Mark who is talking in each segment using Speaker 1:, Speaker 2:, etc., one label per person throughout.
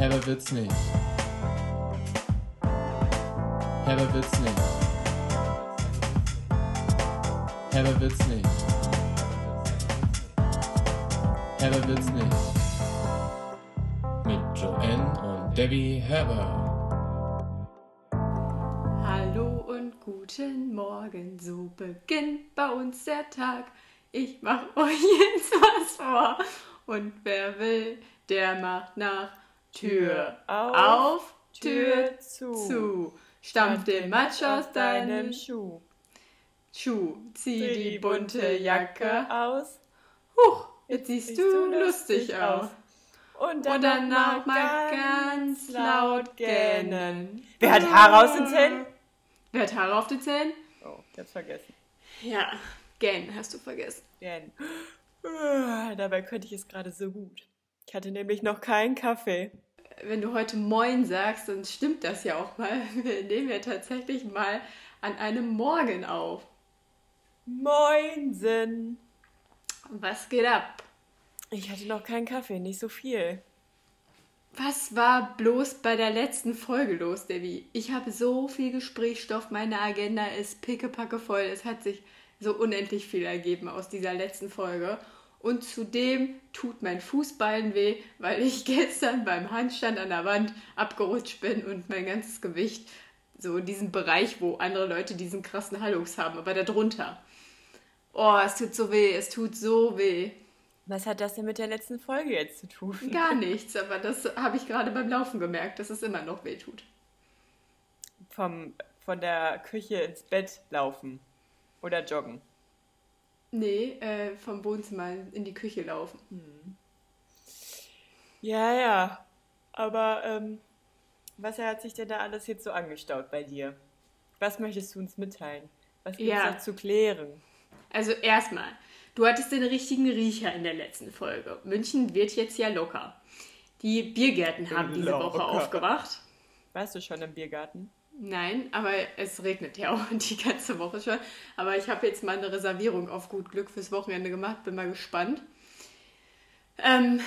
Speaker 1: Herber wird's nicht. Herber wird's nicht. Herber wird's nicht. Herber wird's nicht. Mit Joanne und Debbie Herber.
Speaker 2: Hallo und guten Morgen, so beginnt bei uns der Tag. Ich mach euch jetzt was vor. Und wer will, der macht nach. Tür auf, Tür
Speaker 3: zu.
Speaker 2: zu. Stampf den Matsch aus deinem
Speaker 3: Schuh.
Speaker 2: Schuh. Zieh die bunte Jacke.
Speaker 3: aus.
Speaker 2: Huch, jetzt siehst du lustig aus.
Speaker 3: Und
Speaker 2: Und danach mal ganz laut gähnen.
Speaker 3: Wer hat Haare aus den Zähnen?
Speaker 2: Wer hat Haare auf den Zähnen?
Speaker 3: Oh, ich hab's vergessen.
Speaker 2: Ja, gähnen hast du vergessen.
Speaker 3: Gähnen. Dabei könnte ich es gerade so gut. Ich hatte nämlich noch keinen Kaffee.
Speaker 2: wenn du heute Moin sagst, dann stimmt das ja auch mal. Wir nehmen ja tatsächlich mal an einem Morgen auf.
Speaker 3: Moinsen.
Speaker 2: Was geht ab?
Speaker 3: Ich hatte noch keinen Kaffee, nicht so viel.
Speaker 2: Was war bloß bei der letzten Folge los, Debbie? Ich habe so viel Gesprächsstoff, meine Agenda ist pickepacke voll. Es hat sich so unendlich viel ergeben aus dieser letzten Folge. Und zudem tut mein Fußballen weh, weil ich gestern beim Handstand an der Wand abgerutscht bin und mein ganzes Gewicht so in diesem Bereich, wo andere Leute diesen krassen Hallux haben, aber da drunter. Oh, es tut so weh, es tut so weh.
Speaker 3: Was hat das denn mit der letzten Folge jetzt zu tun?
Speaker 2: Gar nichts, aber das habe ich gerade beim Laufen gemerkt, dass es immer noch weh tut.
Speaker 3: Vom, von der Küche ins Bett laufen. Oder joggen.
Speaker 2: Nee, äh, vom Wohnzimmer in die Küche laufen.
Speaker 3: Ja, ja. Aber ähm, was hat sich denn da alles jetzt so angestaut bei dir? Was möchtest du uns mitteilen? Was gibt es
Speaker 2: Ja.
Speaker 3: noch zu klären?
Speaker 2: Also erstmal, du hattest den richtigen Riecher in der letzten Folge. München wird jetzt ja locker. Die Biergärten haben diese Woche
Speaker 3: Locker.
Speaker 2: aufgemacht.
Speaker 3: Warst du schon im Biergarten?
Speaker 2: Nein, aber es regnet ja auch die ganze Woche schon. Aber ich habe jetzt mal eine Reservierung auf gut Glück fürs Wochenende gemacht. Bin mal gespannt. Ähm,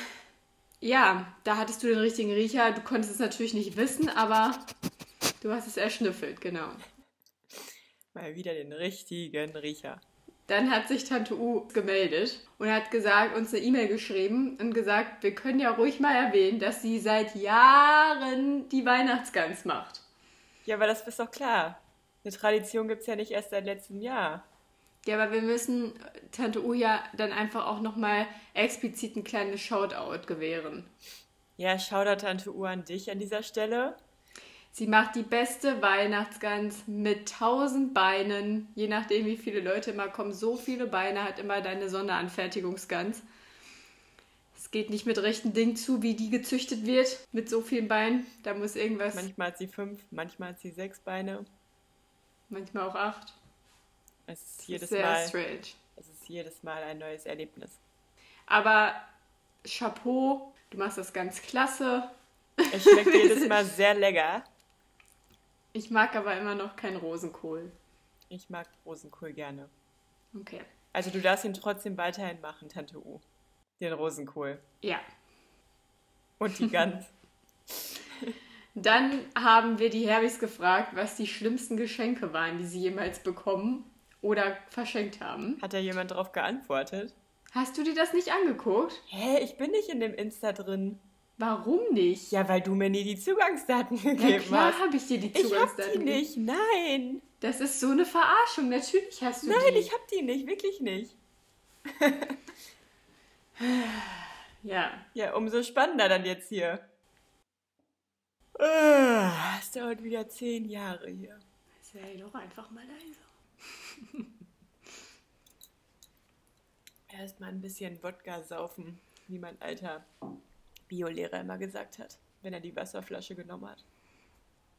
Speaker 2: ja, da hattest du den richtigen Riecher. Du konntest es natürlich nicht wissen, aber du hast es erschnüffelt, genau.
Speaker 3: Mal wieder den richtigen Riecher.
Speaker 2: Dann hat sich Tante U gemeldet und hat gesagt, uns eine E-Mail geschrieben und gesagt, wir können ja ruhig mal erwähnen, dass sie seit Jahren die Weihnachtsgans macht.
Speaker 3: Ja, aber das ist doch klar. Eine Tradition gibt's ja nicht erst seit letztem Jahr.
Speaker 2: Ja, aber wir müssen Tante U ja dann einfach auch nochmal explizit ein kleines Shoutout gewähren.
Speaker 3: Ja, Shoutout Tante Uhr an dich an dieser Stelle.
Speaker 2: Sie macht die beste Weihnachtsgans mit tausend Beinen. Je nachdem, wie viele Leute immer kommen, so viele Beine hat immer deine Sonderanfertigungsgans. Es geht nicht mit rechten Ding zu, wie die gezüchtet wird, mit so vielen Beinen. Da muss irgendwas,
Speaker 3: Manchmal hat sie fünf, manchmal hat sie sechs Beine.
Speaker 2: manchmal auch acht.
Speaker 3: Es ist jedes
Speaker 2: Sehr
Speaker 3: Mal,
Speaker 2: strange.
Speaker 3: es ist jedes Mal ein neues Erlebnis.
Speaker 2: Aber Chapeau, du machst das ganz klasse.
Speaker 3: Es schmeckt jedes Mal sehr lecker.
Speaker 2: Ich mag aber immer noch keinen Rosenkohl.
Speaker 3: Ich mag Rosenkohl gerne.
Speaker 2: Okay.
Speaker 3: Also du darfst ihn trotzdem weiterhin machen, Tante U. Den Rosenkohl.
Speaker 2: Ja.
Speaker 3: Und die Gans.
Speaker 2: Dann haben wir die Herbis gefragt, was die schlimmsten Geschenke waren, die sie jemals bekommen oder verschenkt haben.
Speaker 3: Hat da jemand drauf geantwortet?
Speaker 2: Hast du dir das nicht angeguckt?
Speaker 3: Hä, ich bin nicht in dem Insta drin.
Speaker 2: Warum nicht?
Speaker 3: Ja, weil du mir nie die Zugangsdaten
Speaker 2: Na
Speaker 3: gegeben
Speaker 2: klar
Speaker 3: hast.
Speaker 2: habe ich dir die
Speaker 3: Ich hab
Speaker 2: Zugangsdaten
Speaker 3: die
Speaker 2: gegeben.
Speaker 3: nicht, nein.
Speaker 2: Das ist so eine Verarschung. Natürlich hast du
Speaker 3: Nein,
Speaker 2: die.
Speaker 3: ich hab die nicht, wirklich nicht.
Speaker 2: Ja.
Speaker 3: Ja, umso spannender dann jetzt hier. Ah, Es dauert wieder zehn Jahre hier.
Speaker 2: Sei doch einfach mal leise.
Speaker 3: Erstmal ein bisschen Wodka saufen, wie mein alter Biolehrer immer gesagt hat, wenn er die Wasserflasche genommen hat.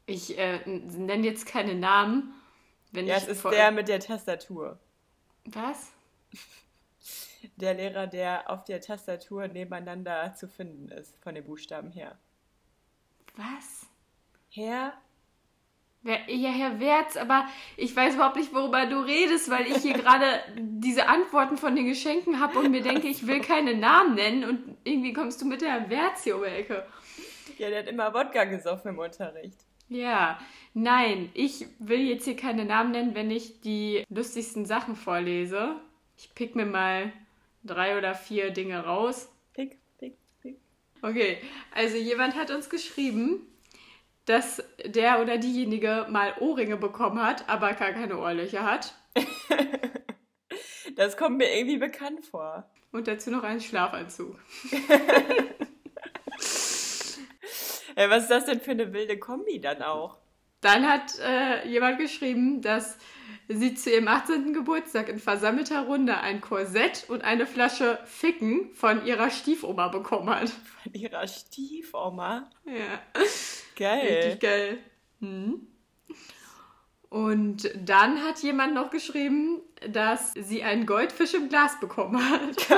Speaker 2: Ich äh, nenne jetzt keine Namen. Wenn
Speaker 3: Ja,
Speaker 2: ich
Speaker 3: es ist der mit der Tastatur.
Speaker 2: Was?
Speaker 3: Der Lehrer, der auf der Tastatur nebeneinander zu finden ist, von den Buchstaben her.
Speaker 2: Was?
Speaker 3: Herr?
Speaker 2: Ja, Herr Wertz, aber ich weiß überhaupt nicht, worüber du redest, weil ich hier gerade diese Antworten von den Geschenken habe und mir denke, ich will keine Namen nennen und irgendwie kommst du mit der Herr Wertz hier um die Ecke.
Speaker 3: Ja, der hat immer Wodka gesoffen im Unterricht.
Speaker 2: Ja, nein, ich will jetzt hier keine Namen nennen, wenn ich die lustigsten Sachen vorlese. Ich pick mir mal drei oder vier Dinge raus.
Speaker 3: Pick, pick, pick.
Speaker 2: Okay, also jemand hat uns geschrieben, dass der oder diejenige mal Ohrringe bekommen hat, aber gar keine Ohrlöcher hat.
Speaker 3: Das kommt mir irgendwie bekannt vor.
Speaker 2: Und dazu noch einen Schlafanzug.
Speaker 3: Ey, was ist das denn für eine wilde Kombi dann auch?
Speaker 2: Dann hat äh, jemand geschrieben, dass sie zu ihrem 18. Geburtstag in versammelter Runde ein Korsett und eine Flasche Ficken von ihrer Stiefoma bekommen hat.
Speaker 3: Von ihrer Stiefoma.
Speaker 2: Ja.
Speaker 3: Geil.
Speaker 2: Richtig geil. Hm. Und dann hat jemand noch geschrieben, dass sie einen Goldfisch im Glas bekommen hat.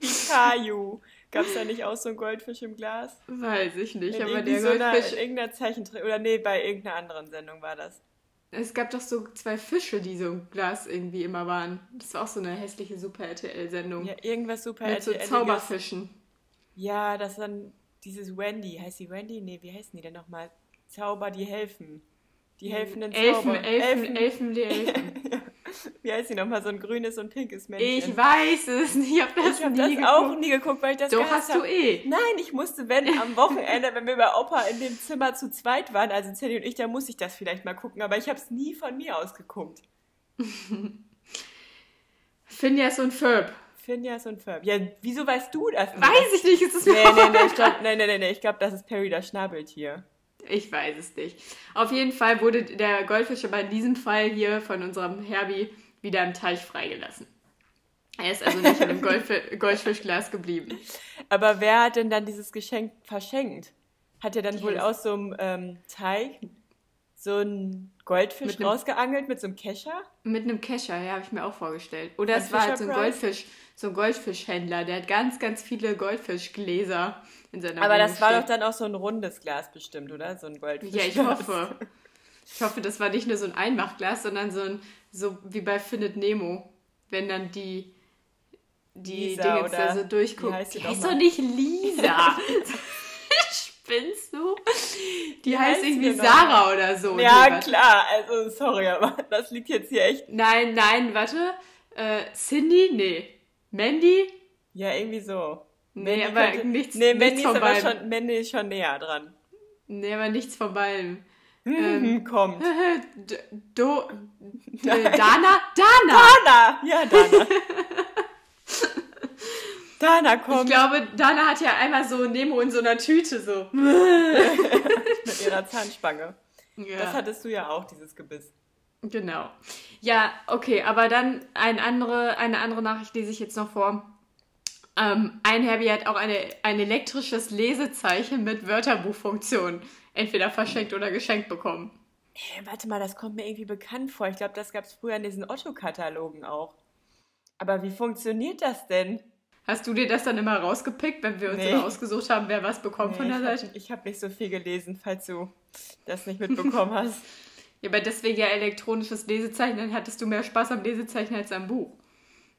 Speaker 3: Wie Kaju. Gab es da nicht auch so einen Goldfisch im Glas?
Speaker 2: Weiß ich nicht,
Speaker 3: In
Speaker 2: aber der
Speaker 3: so
Speaker 2: Goldfisch.
Speaker 3: in irgendeiner Zeichentrick. Oder nee, bei irgendeiner anderen Sendung war das.
Speaker 2: Es gab doch so zwei Fische, die so im Glas irgendwie immer waren. Das war auch so eine hässliche Super RTL-Sendung.
Speaker 3: Ja, irgendwas super
Speaker 2: Mit so. Zauberfischen.
Speaker 3: Ja, das dann dieses Wendy. Heißt die Wendy? Nee, wie heißen die denn nochmal? Zauber, die helfen. Die helfenden
Speaker 2: Elfen,
Speaker 3: Zauber.
Speaker 2: Elfen, Elfen, die Elfen.
Speaker 3: Wie heißt die nochmal? So ein grünes und pinkes Männchen.
Speaker 2: Ich weiß es nicht, ich hab das
Speaker 3: Ich habe
Speaker 2: nie
Speaker 3: das auch
Speaker 2: geguckt.
Speaker 3: nie geguckt, weil ich das
Speaker 2: Doch, hast du
Speaker 3: hab.
Speaker 2: eh.
Speaker 3: Nein, ich musste, wenn am Wochenende, wenn wir bei Opa in dem Zimmer zu zweit waren, also Zelly und ich, da muss ich das vielleicht mal gucken, aber ich habe es nie von mir aus geguckt.
Speaker 2: Phineas und Ferb.
Speaker 3: Phineas und Ferb. Ja, wieso weißt du das?
Speaker 2: Weiß ich nicht, es ist
Speaker 3: Nee,
Speaker 2: mir
Speaker 3: nee, nee, ich glaub, nee, nee, nee, nee, ich glaube, das ist Perry das Schnabeltier.
Speaker 2: Ich weiß es nicht. Auf jeden Fall wurde der Goldfisch aber in diesem Fall hier von unserem Herbie wieder im Teich freigelassen. Er ist also nicht in dem Goldfi Goldfischglas geblieben.
Speaker 3: Aber wer hat denn dann dieses Geschenk verschenkt? Hat er dann wohl
Speaker 2: Yes.
Speaker 3: aus so einem ähm, Teig so einen Goldfisch
Speaker 2: Mit nem-
Speaker 3: rausgeangelt mit so einem Kescher?
Speaker 2: Mit einem Kescher, ja, habe ich mir auch vorgestellt. Oder
Speaker 3: Ein
Speaker 2: es war halt so ein? Goldfisch, so ein Goldfischhändler, der hat ganz, ganz viele Goldfischgläser in seiner
Speaker 3: Aber
Speaker 2: Wohnung
Speaker 3: das war
Speaker 2: stehen.
Speaker 3: doch dann auch so ein rundes Glas bestimmt, oder? So ein Goldfisch.
Speaker 2: Ja, ich hoffe. Ich hoffe, das war nicht nur so ein Einmachglas, sondern so ein, so wie bei Findet Nemo, wenn dann die, die
Speaker 3: Lisa
Speaker 2: Dinge da so durchgucken.
Speaker 3: wie heißt
Speaker 2: Die
Speaker 3: die
Speaker 2: heißt doch nicht Lisa. Spinnst du? Die heißt
Speaker 3: heißt die
Speaker 2: irgendwie Sarah oder so.
Speaker 3: Ja,
Speaker 2: Nee,
Speaker 3: klar. Also, sorry, aber das liegt jetzt hier echt.
Speaker 2: Nein, nein, warte. Äh, Cindy? Nee. Mandy?
Speaker 3: Ja, irgendwie so.
Speaker 2: Nee,
Speaker 3: Mandy
Speaker 2: aber
Speaker 3: könnte-
Speaker 2: nichts,
Speaker 3: Nee,
Speaker 2: nichts
Speaker 3: Mandy ist
Speaker 2: von
Speaker 3: aber
Speaker 2: beidem.
Speaker 3: schon, Mandy ist schon näher dran.
Speaker 2: Nee, aber nichts von beidem.
Speaker 3: Hm, kommt.
Speaker 2: D Do, D Dana? Dana!
Speaker 3: Dana! Ja, Dana. Dana
Speaker 2: Ich
Speaker 3: kommt
Speaker 2: glaube, Dana hat ja einmal so Nemo in so einer Tüte so.
Speaker 3: mit ihrer Zahnspange.
Speaker 2: Ja,
Speaker 3: Das hattest du ja auch, dieses Gebiss.
Speaker 2: Genau. Ja, okay, aber dann ein andere, eine andere Nachricht lese ich jetzt noch vor. Ähm, ein Herbie hat auch eine, ein elektrisches Lesezeichen mit Wörterbuchfunktion entweder verschenkt oder geschenkt bekommen.
Speaker 3: Hey, warte mal, das kommt mir irgendwie bekannt vor. Ich glaube, das gab es früher in diesen Otto-Katalogen auch. Aber wie funktioniert das denn?
Speaker 2: Hast du dir das dann immer rausgepickt, wenn wir uns
Speaker 3: Nee.
Speaker 2: immer ausgesucht haben, wer was bekommt von
Speaker 3: Nee,
Speaker 2: der
Speaker 3: ich
Speaker 2: Seite?
Speaker 3: habe hab nicht so viel gelesen, falls du das nicht mitbekommen hast.
Speaker 2: Ja, aber deswegen ja elektronisches Lesezeichen, dann hattest du mehr Spaß am Lesezeichen als am Buch.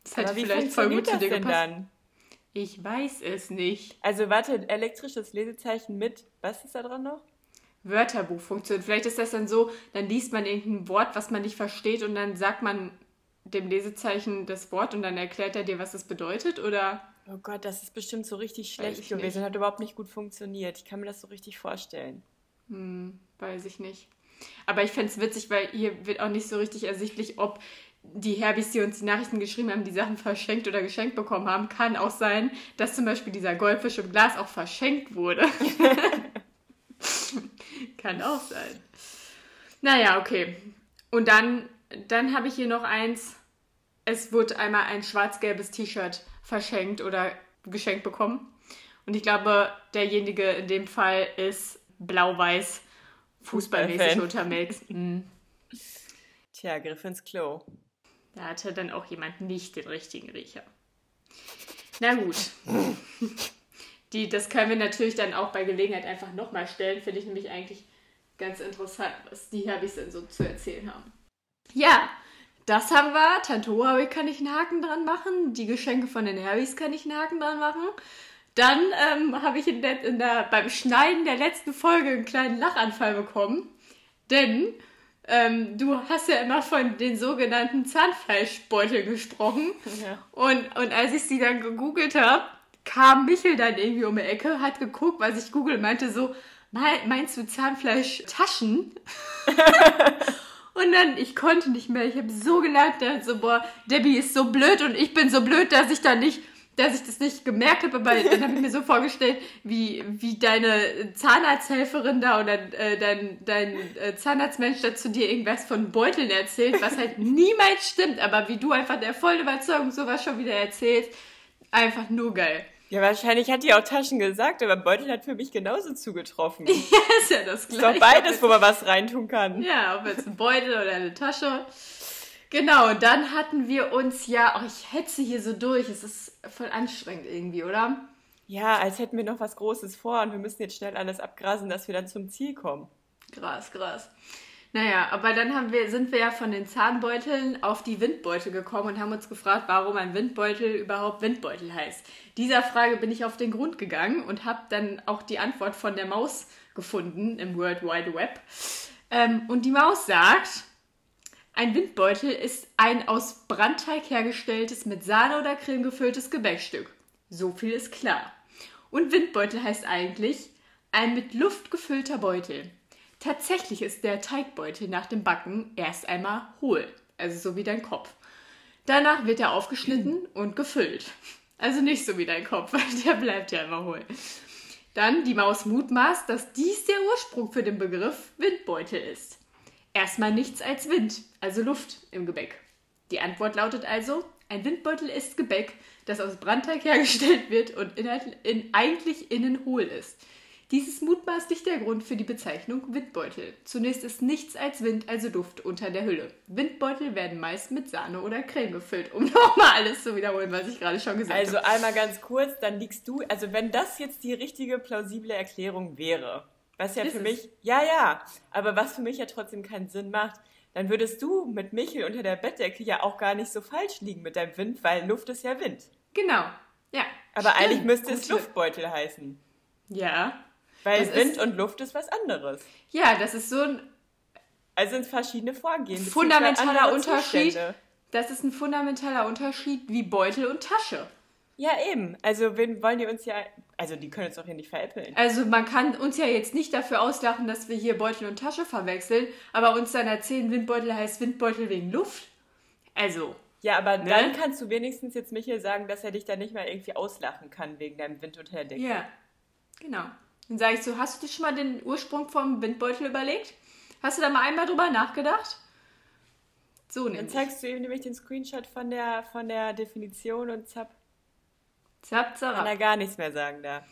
Speaker 2: Das hätte
Speaker 3: Aber
Speaker 2: vielleicht voll gut
Speaker 3: funktioniert
Speaker 2: zu dir gepasst.
Speaker 3: dann?
Speaker 2: Ich weiß es nicht.
Speaker 3: Also warte, elektrisches Lesezeichen mit, was ist da dran noch?
Speaker 2: Wörterbuchfunktion. Vielleicht ist das dann so, dann liest man irgendein Wort, was man nicht versteht und dann sagt man dem Lesezeichen das Wort und dann erklärt er dir, was es bedeutet oder
Speaker 3: Oh Gott, das ist bestimmt so richtig schlecht gewesen.
Speaker 2: nicht.
Speaker 3: Hat überhaupt nicht gut funktioniert. Ich kann mir das so richtig vorstellen.
Speaker 2: hm, weiß ich nicht. Aber ich fände es witzig, weil hier wird auch nicht so richtig ersichtlich, ob die Herbis, die uns die Nachrichten geschrieben haben, die Sachen verschenkt oder geschenkt bekommen haben. Kann auch sein, dass zum Beispiel dieser Goldfisch im Glas auch verschenkt wurde. Kann auch sein. Naja, okay. Und dann, dann habe ich hier noch eins. Es wurde einmal ein schwarz-gelbes T-Shirt verschenkt oder geschenkt bekommen. Und ich glaube, derjenige in dem Fall ist blau-weiß fußballmäßig unterwegs. Mhm.
Speaker 3: Tja, Griff ins Klo.
Speaker 2: Da hatte dann auch jemand nicht den richtigen Riecher. Na gut. Die, das können wir natürlich dann auch bei Gelegenheit einfach nochmal stellen. Finde ich nämlich eigentlich ganz interessant, was die Herbis denn so zu erzählen haben. Ja, das haben wir. Tante Hohe kann ich einen Haken dran machen. Die Geschenke von den Herbis kann ich einen Haken dran machen. Dann ähm, habe ich in der, in der, beim Schneiden der letzten Folge einen kleinen Lachanfall bekommen. Denn ähm, du hast ja immer von den sogenannten Zahnfleischbeuteln gesprochen.
Speaker 3: Ja.
Speaker 2: Und, und als ich sie dann gegoogelt habe, kam Michel dann irgendwie um die Ecke, hat geguckt, was ich google, meinte so, "Mei- meinst du Zahnfleischtaschen? und dann, ich konnte nicht mehr, ich habe so gelacht, so, boah, Debbie ist so blöd und ich bin so blöd, dass ich da nicht dass ich das nicht gemerkt habe, aber dann habe ich mir so vorgestellt, wie, wie deine Zahnarzthelferin da oder äh, dein, dein äh, Zahnarztmensch da zu dir irgendwas von Beuteln erzählt, was halt niemals stimmt, aber wie du einfach der vollen Überzeugung sowas schon wieder erzählst, einfach nur geil.
Speaker 3: Ja, wahrscheinlich hat die auch Taschen gesagt, aber Beutel hat für mich genauso zugetroffen. Ist
Speaker 2: Ja, ist ja das
Speaker 3: doch
Speaker 2: gleiche.
Speaker 3: beides, wo man was reintun kann.
Speaker 2: Ja, ob jetzt ein Beutel oder eine Tasche. Genau, dann hatten wir uns ja, oh, ich hetze hier so durch, es ist voll anstrengend irgendwie, oder?
Speaker 3: Ja, als hätten wir noch was Großes vor und wir müssen jetzt schnell alles abgrasen, dass wir dann zum Ziel kommen.
Speaker 2: Krass, krass. Naja, aber dann haben wir, sind wir ja von den Zahnbeuteln auf die Windbeutel gekommen und haben uns gefragt, warum ein Windbeutel überhaupt Windbeutel heißt. Dieser Frage bin ich auf den Grund gegangen und habe dann auch die Antwort von der Maus gefunden im World Wide Web. Ähm, und die Maus sagt, ein Windbeutel ist ein aus Brandteig hergestelltes, mit Sahne oder Creme gefülltes Gebäckstück. So viel ist klar. Und Windbeutel heißt eigentlich ein mit Luft gefüllter Beutel. Tatsächlich ist der Teigbeutel nach dem Backen erst einmal hohl, also so wie dein Kopf. Danach wird er aufgeschnitten und gefüllt. Also nicht so wie dein Kopf, weil der bleibt ja immer hohl. Dann die Maus mutmaßt, dass dies der Ursprung für den Begriff Windbeutel ist. Erstmal nichts als Wind, also Luft im Gebäck. Die Antwort lautet also, ein Windbeutel ist Gebäck, das aus Brandteig hergestellt wird und in, eigentlich innen hohl ist. Dies ist mutmaßlich der Grund für die Bezeichnung Windbeutel. Zunächst ist nichts als Wind, also Luft, unter der Hülle. Windbeutel werden meist mit Sahne oder Creme gefüllt, um nochmal alles zu wiederholen, was ich gerade schon gesagt
Speaker 3: Also
Speaker 2: habe.
Speaker 3: einmal ganz kurz, dann liegst du, also wenn das jetzt die richtige plausible Erklärung wäre, was ja
Speaker 2: Ist
Speaker 3: für
Speaker 2: es.
Speaker 3: mich, ja, ja, aber was für mich ja trotzdem keinen Sinn macht, dann würdest du mit Michel unter der Bettdecke ja auch gar nicht so falsch liegen mit deinem Wind, weil Luft ist ja Wind.
Speaker 2: Genau. Ja.
Speaker 3: Aber
Speaker 2: stimmt.
Speaker 3: eigentlich müsste es Luftbeutel heißen.
Speaker 2: Ja.
Speaker 3: Weil
Speaker 2: Das
Speaker 3: Wind und Luft ist was anderes.
Speaker 2: Ja, das ist so ein
Speaker 3: Also sind verschiedene Vorgehen.
Speaker 2: fundamentaler Unterschied.
Speaker 3: Zustände.
Speaker 2: Das ist ein fundamentaler Unterschied wie Beutel und Tasche.
Speaker 3: Ja, eben. Also wen wollen die uns ja, also die können uns doch hier nicht veräppeln.
Speaker 2: Also man kann uns ja jetzt nicht dafür auslachen, dass wir hier Beutel und Tasche verwechseln, aber uns dann erzählen, Windbeutel heißt Windbeutel wegen Luft. Also,
Speaker 3: Ja, aber
Speaker 2: Ne?
Speaker 3: dann kannst du wenigstens jetzt Michael sagen, dass er dich dann nicht mehr irgendwie auslachen kann wegen deinem Wind unter der Decke.
Speaker 2: ja, genau. Dann sage ich so, hast du dir schon mal den Ursprung vom Windbeutel überlegt? Hast du da mal einmal drüber nachgedacht? So
Speaker 3: Dann
Speaker 2: nämlich.
Speaker 3: zeigst du ihm nämlich den Screenshot von der, von der Definition und zapp,
Speaker 2: Zap,
Speaker 3: kann
Speaker 2: zarab.
Speaker 3: er gar nichts mehr sagen da.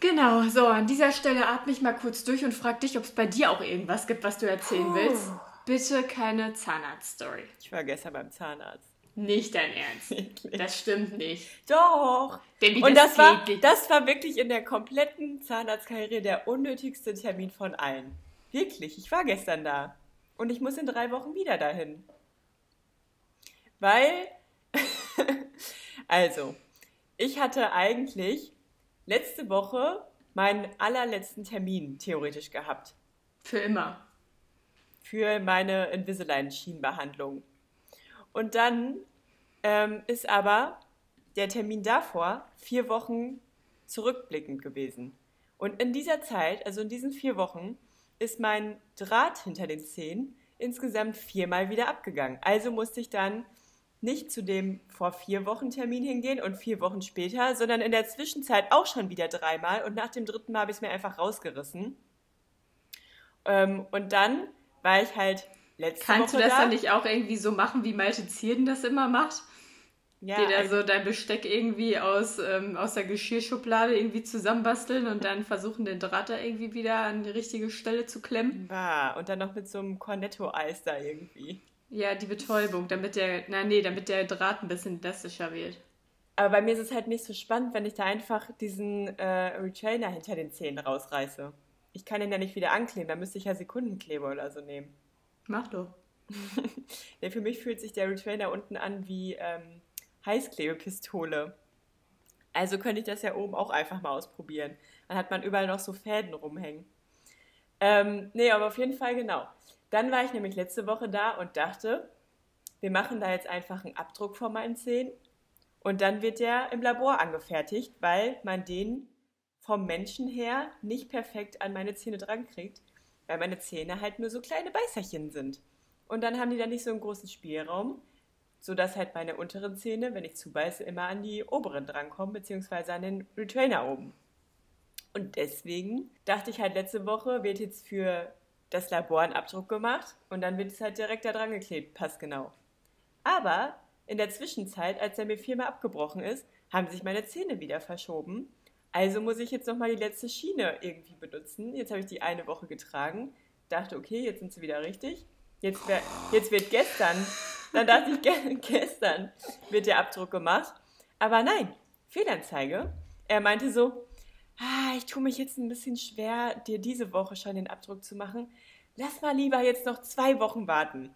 Speaker 2: Genau, so, an dieser Stelle atme ich mal kurz durch und frag dich, ob es bei dir auch irgendwas gibt, was du erzählen willst. Bitte keine Zahnarzt-Story.
Speaker 3: Ich war gestern beim Zahnarzt.
Speaker 2: Nicht dein Ernst.
Speaker 3: Wirklich.
Speaker 2: Das stimmt nicht.
Speaker 3: Doch!
Speaker 2: Debbie,
Speaker 3: Und
Speaker 2: das
Speaker 3: das war,
Speaker 2: nicht.
Speaker 3: das war wirklich in der kompletten Zahnarztkarriere der unnötigste Termin von allen. Wirklich, ich war gestern da. Und ich muss in drei Wochen wieder dahin. Weil, also, ich hatte eigentlich letzte Woche meinen allerletzten Termin theoretisch gehabt
Speaker 2: Für immer.
Speaker 3: für meine Invisalign-Schienenbehandlung. Und dann ähm, ist aber der Termin davor vier Wochen zurückblickend gewesen. Und in dieser Zeit, also in diesen vier Wochen, ist mein Draht hinter den Zähnen insgesamt viermal wieder abgegangen. Also musste ich dann nicht zu dem vor vier Wochen Termin hingehen und vier Wochen später, sondern in der Zwischenzeit auch schon wieder dreimal und nach dem dritten Mal habe ich es mir einfach rausgerissen. Ähm, und dann war ich halt letzte
Speaker 2: Kannst du
Speaker 3: Woche
Speaker 2: das
Speaker 3: da.
Speaker 2: dann nicht auch irgendwie so machen, wie Malte Zierden das immer macht?
Speaker 3: Ja,
Speaker 2: Dir da
Speaker 3: also-
Speaker 2: so dein Besteck irgendwie aus, ähm, aus der Geschirrschublade irgendwie zusammenbasteln und dann versuchen, den Draht da irgendwie wieder an die richtige Stelle zu klemmen?
Speaker 3: War. Und dann noch mit so einem Cornetto-Eis da irgendwie.
Speaker 2: Ja, die Betäubung, damit der, na nee, damit der Draht ein bisschen elastischer wird.
Speaker 3: Aber bei mir ist es halt nicht so spannend, wenn ich da einfach diesen äh, Retainer hinter den Zähnen rausreiße. Ich kann den ja nicht wieder ankleben, da müsste ich ja Sekundenkleber oder so nehmen.
Speaker 2: Mach doch.
Speaker 3: Nee, für mich fühlt sich der Retainer unten an wie ähm, Heißklebepistole. Also könnte ich das ja oben auch einfach mal ausprobieren. Dann hat man überall noch so Fäden rumhängen. Ähm, nee, aber auf jeden Fall genau. Dann war ich nämlich letzte Woche da und dachte, wir machen da jetzt einfach einen Abdruck von meinen Zähnen und dann wird der im Labor angefertigt, weil man den vom Menschen her nicht perfekt an meine Zähne dran kriegt, weil meine Zähne halt nur so kleine Beißerchen sind. Und dann haben die dann nicht so einen großen Spielraum, sodass halt meine unteren Zähne, wenn ich zubeiße, immer an die oberen drankommen, beziehungsweise an den Retainer oben. Und deswegen dachte ich halt letzte Woche, wird jetzt für das Labor ein Abdruck gemacht und dann wird es halt direkt da dran geklebt, passt genau. Aber in der Zwischenzeit, als er mir viermal abgebrochen ist, haben sich meine Zähne wieder verschoben. Also muss ich jetzt nochmal die letzte Schiene irgendwie benutzen. Jetzt habe ich die eine Woche getragen, dachte, okay, jetzt sind sie wieder richtig. Jetzt, wär, jetzt wird gestern, dann dachte ich, gestern wird der Abdruck gemacht. Aber nein, Fehlanzeige. Er meinte so, ah, ich tue mich jetzt ein bisschen schwer, dir diese Woche schon den Abdruck zu machen. Lass mal lieber jetzt noch zwei Wochen warten.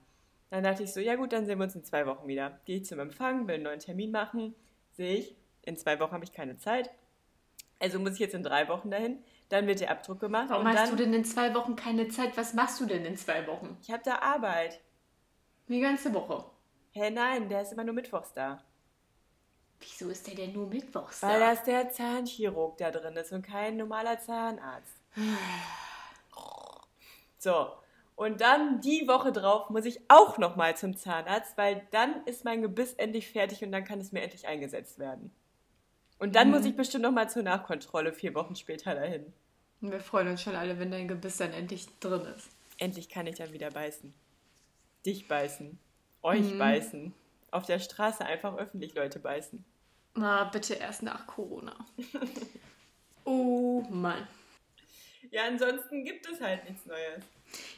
Speaker 3: Dann dachte ich so, ja gut, dann sehen wir uns in zwei Wochen wieder. Gehe ich zum Empfang, will einen neuen Termin machen, sehe ich, in zwei Wochen habe ich keine Zeit. Also muss ich jetzt in drei Wochen dahin. Dann wird der Abdruck gemacht.
Speaker 2: Warum hast du denn in zwei Wochen keine Zeit? Was machst du denn in zwei Wochen?
Speaker 3: Ich habe da Arbeit.
Speaker 2: Die ganze Woche.
Speaker 3: Hä, hey, nein, der ist immer nur mittwochs da.
Speaker 2: Wieso ist der denn nur mittwochs
Speaker 3: da? Weil das der Zahnchirurg da drin ist und kein normaler Zahnarzt. so, und dann die Woche drauf muss ich auch nochmal zum Zahnarzt, weil dann ist mein Gebiss endlich fertig und dann kann es mir endlich eingesetzt werden. Und dann mhm. muss ich bestimmt nochmal zur Nachkontrolle vier Wochen später dahin.
Speaker 2: Und wir freuen uns schon alle, wenn dein Gebiss dann endlich drin ist.
Speaker 3: Endlich kann ich dann wieder beißen. Dich beißen. Euch mhm. beißen. Auf der Straße einfach öffentlich Leute beißen.
Speaker 2: Na, bitte erst nach Corona. oh Mann.
Speaker 3: Ja, ansonsten gibt es halt nichts Neues.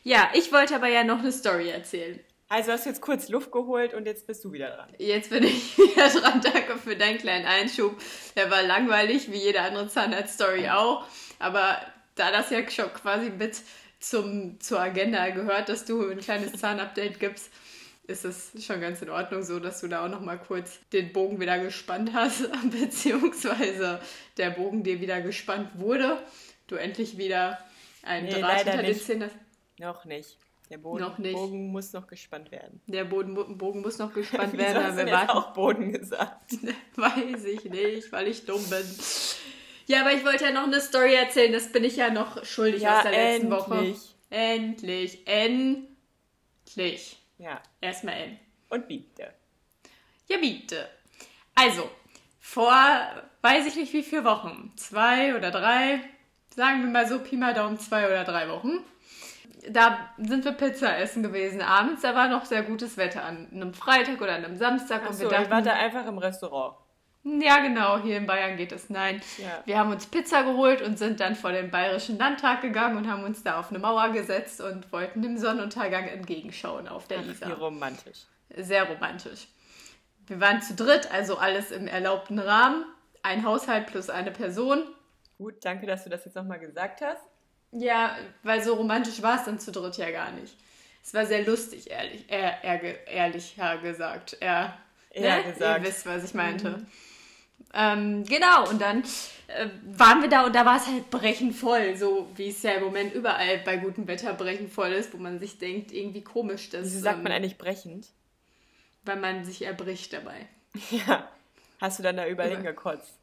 Speaker 2: Ja, ich wollte aber ja noch eine Story erzählen.
Speaker 3: Also hast du jetzt kurz Luft geholt und jetzt bist du wieder dran.
Speaker 2: Jetzt bin ich wieder dran. Danke für deinen kleinen Einschub. Der war langweilig, wie jede andere Zahnarzt-Story auch. Aber da das ja schon quasi mit zum, zur Agenda gehört, dass du ein kleines Zahnupdate gibst, ist es schon ganz in Ordnung so, dass du da auch noch mal kurz den Bogen wieder gespannt hast, beziehungsweise der Bogen dir wieder gespannt wurde. Du endlich wieder einen nee, Draht hinter den Zähnen hast.
Speaker 3: Noch nicht. Der Boden. Bogen muss noch gespannt werden.
Speaker 2: Der Boden, Bogen muss noch gespannt
Speaker 3: werden.
Speaker 2: Wieso hast
Speaker 3: wir warten. auch Boden gesagt?
Speaker 2: Weiß ich nicht, weil ich dumm bin. Ja, aber ich wollte ja noch eine Story erzählen. Das bin ich ja noch schuldig ja, aus der letzten endlich. Woche. Endlich. Endlich.
Speaker 3: Ja.
Speaker 2: Erstmal N.
Speaker 3: Und bitte.
Speaker 2: Ja, bitte. Also, vor weiß ich nicht wie viele Wochen. Zwei oder drei. Sagen wir mal so Pi mal Daumen zwei oder drei Wochen da sind wir Pizza essen gewesen abends. Da war noch sehr gutes Wetter an einem Freitag oder an einem Samstag.
Speaker 3: Ach und wir dachten, war da einfach im Restaurant.
Speaker 2: Ja, genau, hier in Bayern geht es. Nein. Ja. Wir haben uns Pizza geholt und sind dann vor den Bayerischen Landtag gegangen und haben uns da auf eine Mauer gesetzt und wollten dem Sonnenuntergang entgegenschauen auf der Isar.
Speaker 3: Wie romantisch.
Speaker 2: Sehr romantisch. Wir waren zu dritt, also alles im erlaubten Rahmen. Ein Haushalt plus eine Person.
Speaker 3: Gut, danke, dass du das jetzt nochmal gesagt hast.
Speaker 2: Ja, weil so romantisch war es dann zu dritt ja gar nicht. Es war sehr lustig, ehrlich, er, er, ehrlich ja, gesagt. Er,
Speaker 3: er ne? gesagt.
Speaker 2: Ihr wisst, was ich meinte. Mhm. Ähm, genau, und dann äh, waren wir da und da war es halt brechend voll, so wie es ja im Moment überall bei gutem Wetter brechend voll ist, wo man sich denkt, irgendwie komisch, dass.
Speaker 3: Wieso sagt ähm, man eigentlich brechend?
Speaker 2: Weil man sich erbricht dabei.
Speaker 3: Ja. Hast du dann da überall Über. hingekotzt?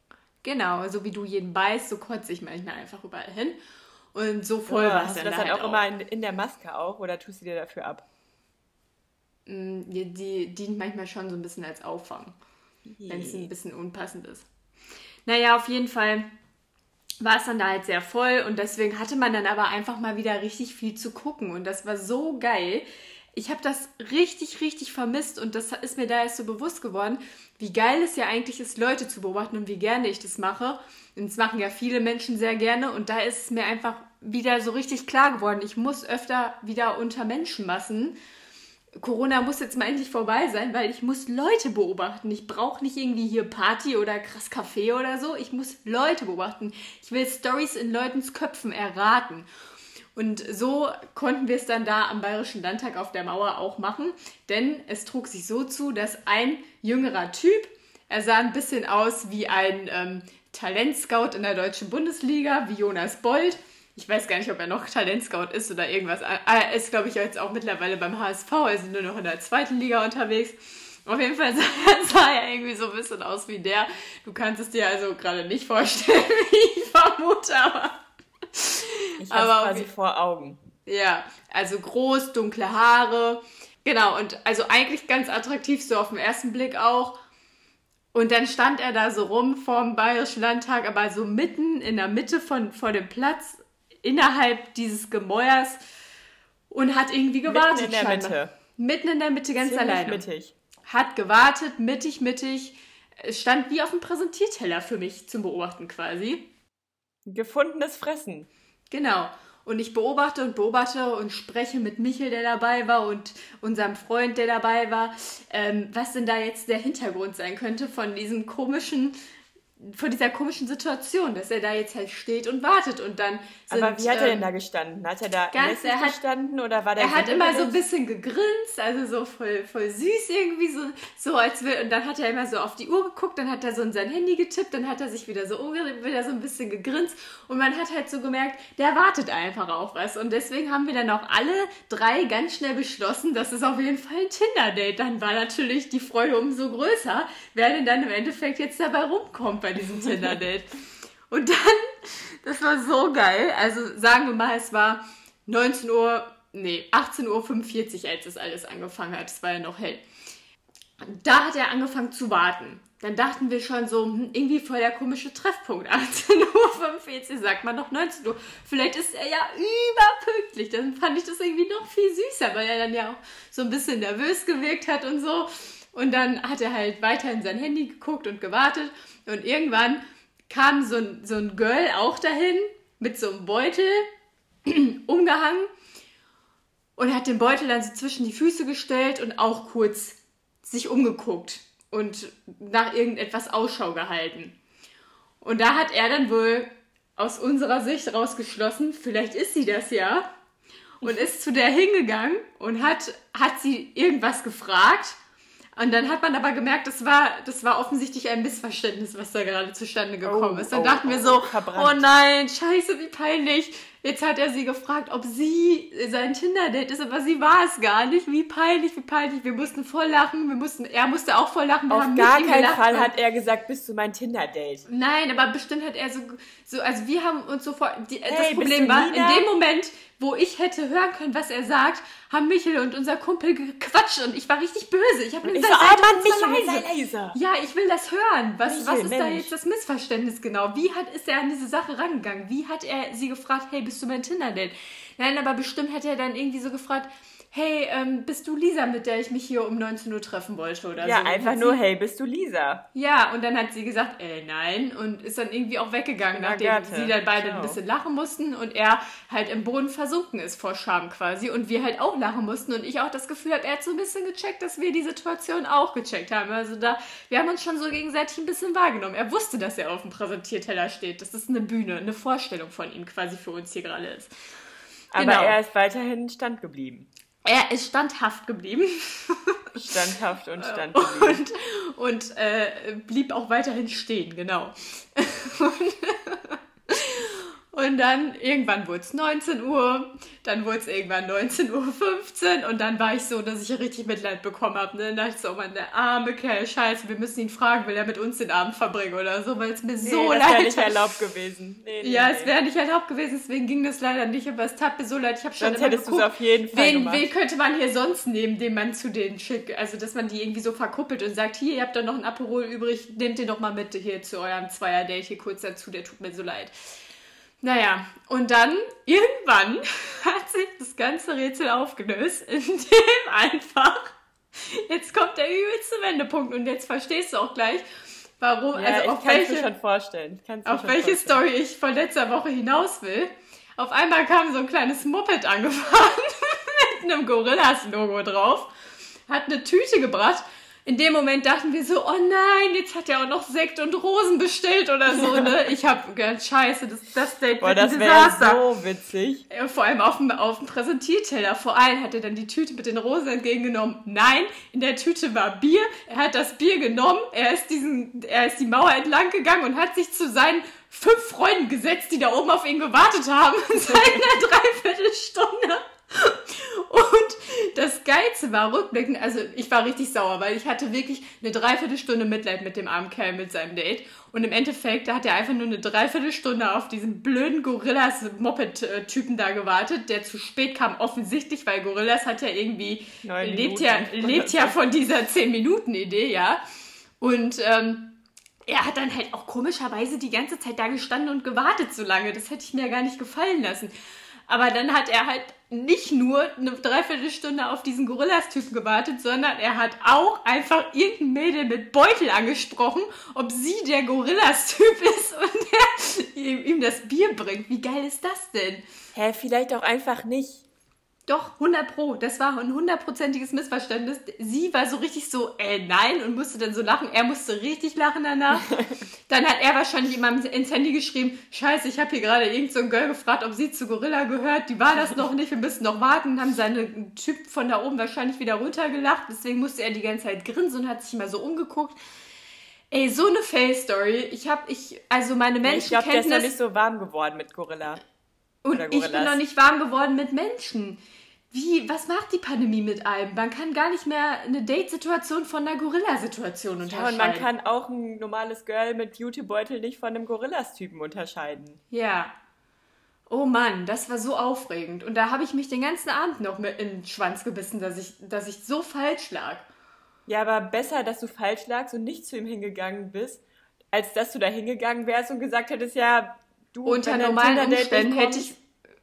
Speaker 2: Genau, so wie du jeden beißt, so kotze ich manchmal einfach überall hin. Und so voll ja, war es
Speaker 3: dann. Das halt auch, auch immer in, in, der Maske auch oder tust du dir dafür ab?
Speaker 2: Mm, die, die dient manchmal schon so ein bisschen als Auffang, wenn es ein bisschen unpassend ist. Naja, auf jeden Fall war es dann da halt sehr voll und deswegen hatte man dann aber einfach mal wieder richtig viel zu gucken und das war so geil. Ich habe das richtig, richtig vermisst und das ist mir da erst so bewusst geworden, wie geil es ja eigentlich ist, Leute zu beobachten und wie gerne ich das mache. Und das machen ja viele Menschen sehr gerne und da ist es mir einfach wieder so richtig klar geworden. Ich muss öfter wieder unter Menschenmassen. Corona muss jetzt mal endlich vorbei sein, weil ich muss Leute beobachten. Ich brauche nicht irgendwie hier Party oder krass Kaffee oder so. Ich muss Leute beobachten. Ich will Stories in Leutens Köpfen erraten. Und so konnten wir es dann da am Bayerischen Landtag auf der Mauer auch machen, denn es trug sich so zu, dass ein jüngerer Typ Er sah ein bisschen aus wie ein ähm, Talentscout in der deutschen Bundesliga, wie Jonas Bold. Ich weiß gar nicht, ob er noch Talentscout ist oder irgendwas. Er ist, glaube ich, jetzt auch mittlerweile beim HSV, also nur noch in der zweiten Liga unterwegs. Auf jeden Fall sah, sah er irgendwie so ein bisschen aus wie der. Du kannst es dir also gerade nicht vorstellen, wie ich vermute, aber.
Speaker 3: Ich habe quasi vor Augen.
Speaker 2: Ja, also groß, dunkle Haare. Genau, und also eigentlich ganz attraktiv, so auf den ersten Blick auch. Und dann stand er da so rum vorm Bayerischen Landtag, aber so mitten in der Mitte von, vor dem Platz, innerhalb dieses Gemäuers und hat irgendwie gewartet.
Speaker 3: Mitten in der scheinbar. Mitte.
Speaker 2: Mitten in der Mitte, ganz
Speaker 3: Ziemlich
Speaker 2: alleine.
Speaker 3: mittig.
Speaker 2: Hat gewartet, mittig, mittig. Es stand wie auf dem Präsentierteller für mich zum Beobachten quasi.
Speaker 3: Gefundenes Fressen.
Speaker 2: Genau. Und ich beobachte und beobachte und spreche mit Michel, der dabei war, und unserem Freund, der dabei war, ähm, was denn da jetzt der Hintergrund sein könnte von diesem komischen von dieser komischen Situation, dass er da jetzt halt steht und wartet und dann
Speaker 3: sind, Aber wie hat er denn ähm, da gestanden? Hat er da
Speaker 2: ganz, er hat,
Speaker 3: gestanden oder war der
Speaker 2: Er hat immer so ein bisschen gegrinst, also so voll, voll süß irgendwie, so, so als will, und dann hat er immer so auf die Uhr geguckt, dann hat er so in sein Handy getippt, dann hat er sich wieder so wieder so ein bisschen gegrinst und man hat halt so gemerkt, der wartet einfach auf was und deswegen haben wir dann auch alle drei ganz schnell beschlossen, dass es auf jeden Fall ein Tinder-Date. Dann war natürlich die Freude umso größer, wer denn dann im Endeffekt jetzt dabei rumkommt bei diesem Tinder-Date. Und dann, das war so geil. Also sagen wir mal, es war 19 Uhr, nee, 18.45 Uhr, als das alles angefangen hat. Es war ja noch hell. Da hat er angefangen zu warten. Dann dachten wir schon so, hm, irgendwie voll der komische Treffpunkt. 18.45 Uhr, sagt man noch 19 Uhr. Vielleicht ist er ja überpünktlich. Dann fand ich das irgendwie noch viel süßer, weil er dann ja auch so ein bisschen nervös gewirkt hat und so. Und dann hat er halt weiter in sein Handy geguckt und gewartet. Und irgendwann kam so ein, so ein Girl auch dahin mit so einem Beutel umgehangen und hat den Beutel dann so zwischen die Füße gestellt und auch kurz sich umgeguckt und nach irgendetwas Ausschau gehalten. Und da hat er dann wohl aus unserer Sicht rausgeschlossen, vielleicht ist sie das ja, und ist zu der hingegangen und hat, hat sie irgendwas gefragt und dann hat man aber gemerkt, das war, das war offensichtlich ein Missverständnis, was da gerade zustande gekommen oh, ist. Dann oh, dachten wir so, verbrannt. oh nein, scheiße, wie peinlich. Jetzt hat er sie gefragt, ob sie sein Tinder-Date ist, aber sie war es gar nicht. Wie peinlich, wie peinlich. Wir mussten voll lachen, wir mussten, er musste auch voll lachen. Wir
Speaker 3: Auf gar keinen. Fall hat er gesagt, bist du mein Tinder-Date.
Speaker 2: Nein, aber bestimmt hat er so, so also wir haben uns sofort, die, hey, das Problem war, in dem Moment, wo ich hätte hören können, was er sagt, haben Michel und unser Kumpel gequatscht und ich war richtig böse. Ich habe mir gesagt,
Speaker 3: so, oh Mann, Michel, leise. leise.
Speaker 2: Ja, ich will das hören. Was, Michel, was ist Mensch. da jetzt das Missverständnis genau? Wie hat, ist er an diese Sache rangegangen? Wie hat er sie gefragt, hey, bist du mein Tinder-Date? Nein, aber bestimmt hat er dann irgendwie so gefragt, hey, ähm, bist du Lisa, mit der ich mich hier um 19 Uhr treffen wollte oder
Speaker 3: ja,
Speaker 2: so?
Speaker 3: Ja, einfach nur, hey, bist du Lisa?
Speaker 2: Ja, und dann hat sie gesagt, äh, nein, und ist dann irgendwie auch weggegangen, Na, nachdem Gerte. sie dann beide Ciao. ein bisschen lachen mussten und er halt im Boden versunken ist vor Scham quasi und wir halt auch lachen mussten und ich auch das Gefühl habe, er hat so ein bisschen gecheckt, dass wir die Situation auch gecheckt haben. Also da, wir haben uns schon so gegenseitig ein bisschen wahrgenommen. Er wusste, dass er auf dem Präsentierteller steht. Das ist eine Bühne, eine Vorstellung von ihm quasi für uns hier gerade ist.
Speaker 3: Aber genau. er ist weiterhin stand geblieben.
Speaker 2: Er ist standhaft geblieben.
Speaker 3: Standhaft und standgeblieben.
Speaker 2: Und, und äh, blieb auch weiterhin stehen, genau. Und dann irgendwann wurde es 19 Uhr, dann wurde es irgendwann 19.15 Uhr und dann war ich so, dass ich richtig Mitleid bekommen habe. Ne? Dann dachte ich so, oh Mann, der arme Kerl, scheiße, wir müssen ihn fragen, will er mit uns den Abend verbringen oder so, weil es mir nee, so
Speaker 3: das
Speaker 2: leid
Speaker 3: wäre nicht erlaubt gewesen.
Speaker 2: Nee, nee, ja, es wäre nicht erlaubt gewesen, deswegen ging das leider nicht, aber es tat mir so leid. Ich habe schon
Speaker 3: Sonst hättest du es auf jeden Fall
Speaker 2: wen,
Speaker 3: gemacht.
Speaker 2: wen könnte man hier sonst nehmen, den man zu den schickt, also dass man die irgendwie so verkuppelt und sagt, hier, ihr habt da noch ein Aperol übrig, nehmt den doch mal mit hier zu eurem Zweier-Date hier kurz dazu, der tut mir so leid. Naja, und dann irgendwann hat sich das ganze Rätsel aufgelöst, indem einfach, jetzt kommt der übelste Wendepunkt und jetzt verstehst du auch gleich, warum,
Speaker 3: ja, also auf welche, schon vorstellen.
Speaker 2: auf welche Story ich von letzter Woche hinaus will. Auf einmal kam so ein kleines Moped angefahren mit einem Gorillas-Logo drauf, hat eine Tüte gebracht, in dem Moment dachten wir so, oh nein, jetzt hat er auch noch Sekt und Rosen bestellt oder so, ne? Ich hab ganz scheiße, das, das Date
Speaker 3: Boah,
Speaker 2: wird ein
Speaker 3: das wäre
Speaker 2: Desaster.
Speaker 3: so witzig.
Speaker 2: Vor allem auf dem, auf dem Präsentierteller. Vor allem hat er dann die Tüte mit den Rosen entgegengenommen. Nein, in der Tüte war Bier. Er hat das Bier genommen. Er ist diesen, er ist die Mauer entlang gegangen und hat sich zu seinen fünf Freunden gesetzt, die da oben auf ihn gewartet haben. Seit einer Dreiviertelstunde. Und das Geilste war rückblickend, also ich war richtig sauer, weil ich hatte wirklich eine Dreiviertelstunde Mitleid mit dem armen Kerl mit seinem Date. Und im Endeffekt, da hat er einfach nur eine Dreiviertelstunde auf diesen blöden Gorillas-Moped-Typen da gewartet, der zu spät kam, offensichtlich, weil Gorillas hat ja irgendwie,
Speaker 3: Neun
Speaker 2: lebt
Speaker 3: Minuten.
Speaker 2: ja, lebt ja von dieser 10-Minuten-Idee, ja. Und ähm, er hat dann halt auch komischerweise die ganze Zeit da gestanden und gewartet so lange. Das hätte ich mir gar nicht gefallen lassen. Aber dann hat er halt nicht nur eine Dreiviertelstunde auf diesen Gorillas-Typen gewartet, sondern er hat auch einfach irgendein Mädel mit Beutel angesprochen, ob sie der Gorillas-Typ ist und er ihm, ihm das Bier bringt. Wie geil ist das denn?
Speaker 3: Hä, vielleicht auch einfach nicht.
Speaker 2: Doch, 100 Pro. Das war ein hundertprozentiges Missverständnis. Sie war so richtig so, äh, nein, und musste dann so lachen. Er musste richtig lachen danach. dann hat er wahrscheinlich immer ins Handy geschrieben, scheiße, ich habe hier gerade irgend so ein Girl gefragt, ob sie zu Gorilla gehört. Die war das noch nicht, wir müssen noch warten. Haben seine Typ von da oben wahrscheinlich wieder runtergelacht. Deswegen musste er die ganze Zeit grinsen und hat sich mal so umgeguckt. Ey, so eine Fail-Story. Ich habe, ich, also meine
Speaker 3: Ich glaube, der ist noch
Speaker 2: Menschenkenntnis...
Speaker 3: nicht so warm geworden mit Gorilla.
Speaker 2: Und ich bin noch nicht warm geworden mit Menschen. Wie, was macht die Pandemie mit einem? Man kann gar nicht mehr eine Date-Situation von einer Gorilla-Situation
Speaker 3: Ja,
Speaker 2: unterscheiden.
Speaker 3: und man kann auch ein normales Girl mit Beauty-Beutel nicht von einem Gorillas-Typen unterscheiden.
Speaker 2: Ja. Oh Mann, das war so aufregend. Und da habe ich mich den ganzen Abend noch mit in den Schwanz gebissen, dass ich, dass ich so falsch lag.
Speaker 3: Ja, aber besser, dass du falsch lagst und nicht zu ihm hingegangen bist, als dass du da hingegangen wärst und gesagt hättest, ja, du
Speaker 2: Unter normalen Umständen hätte ich,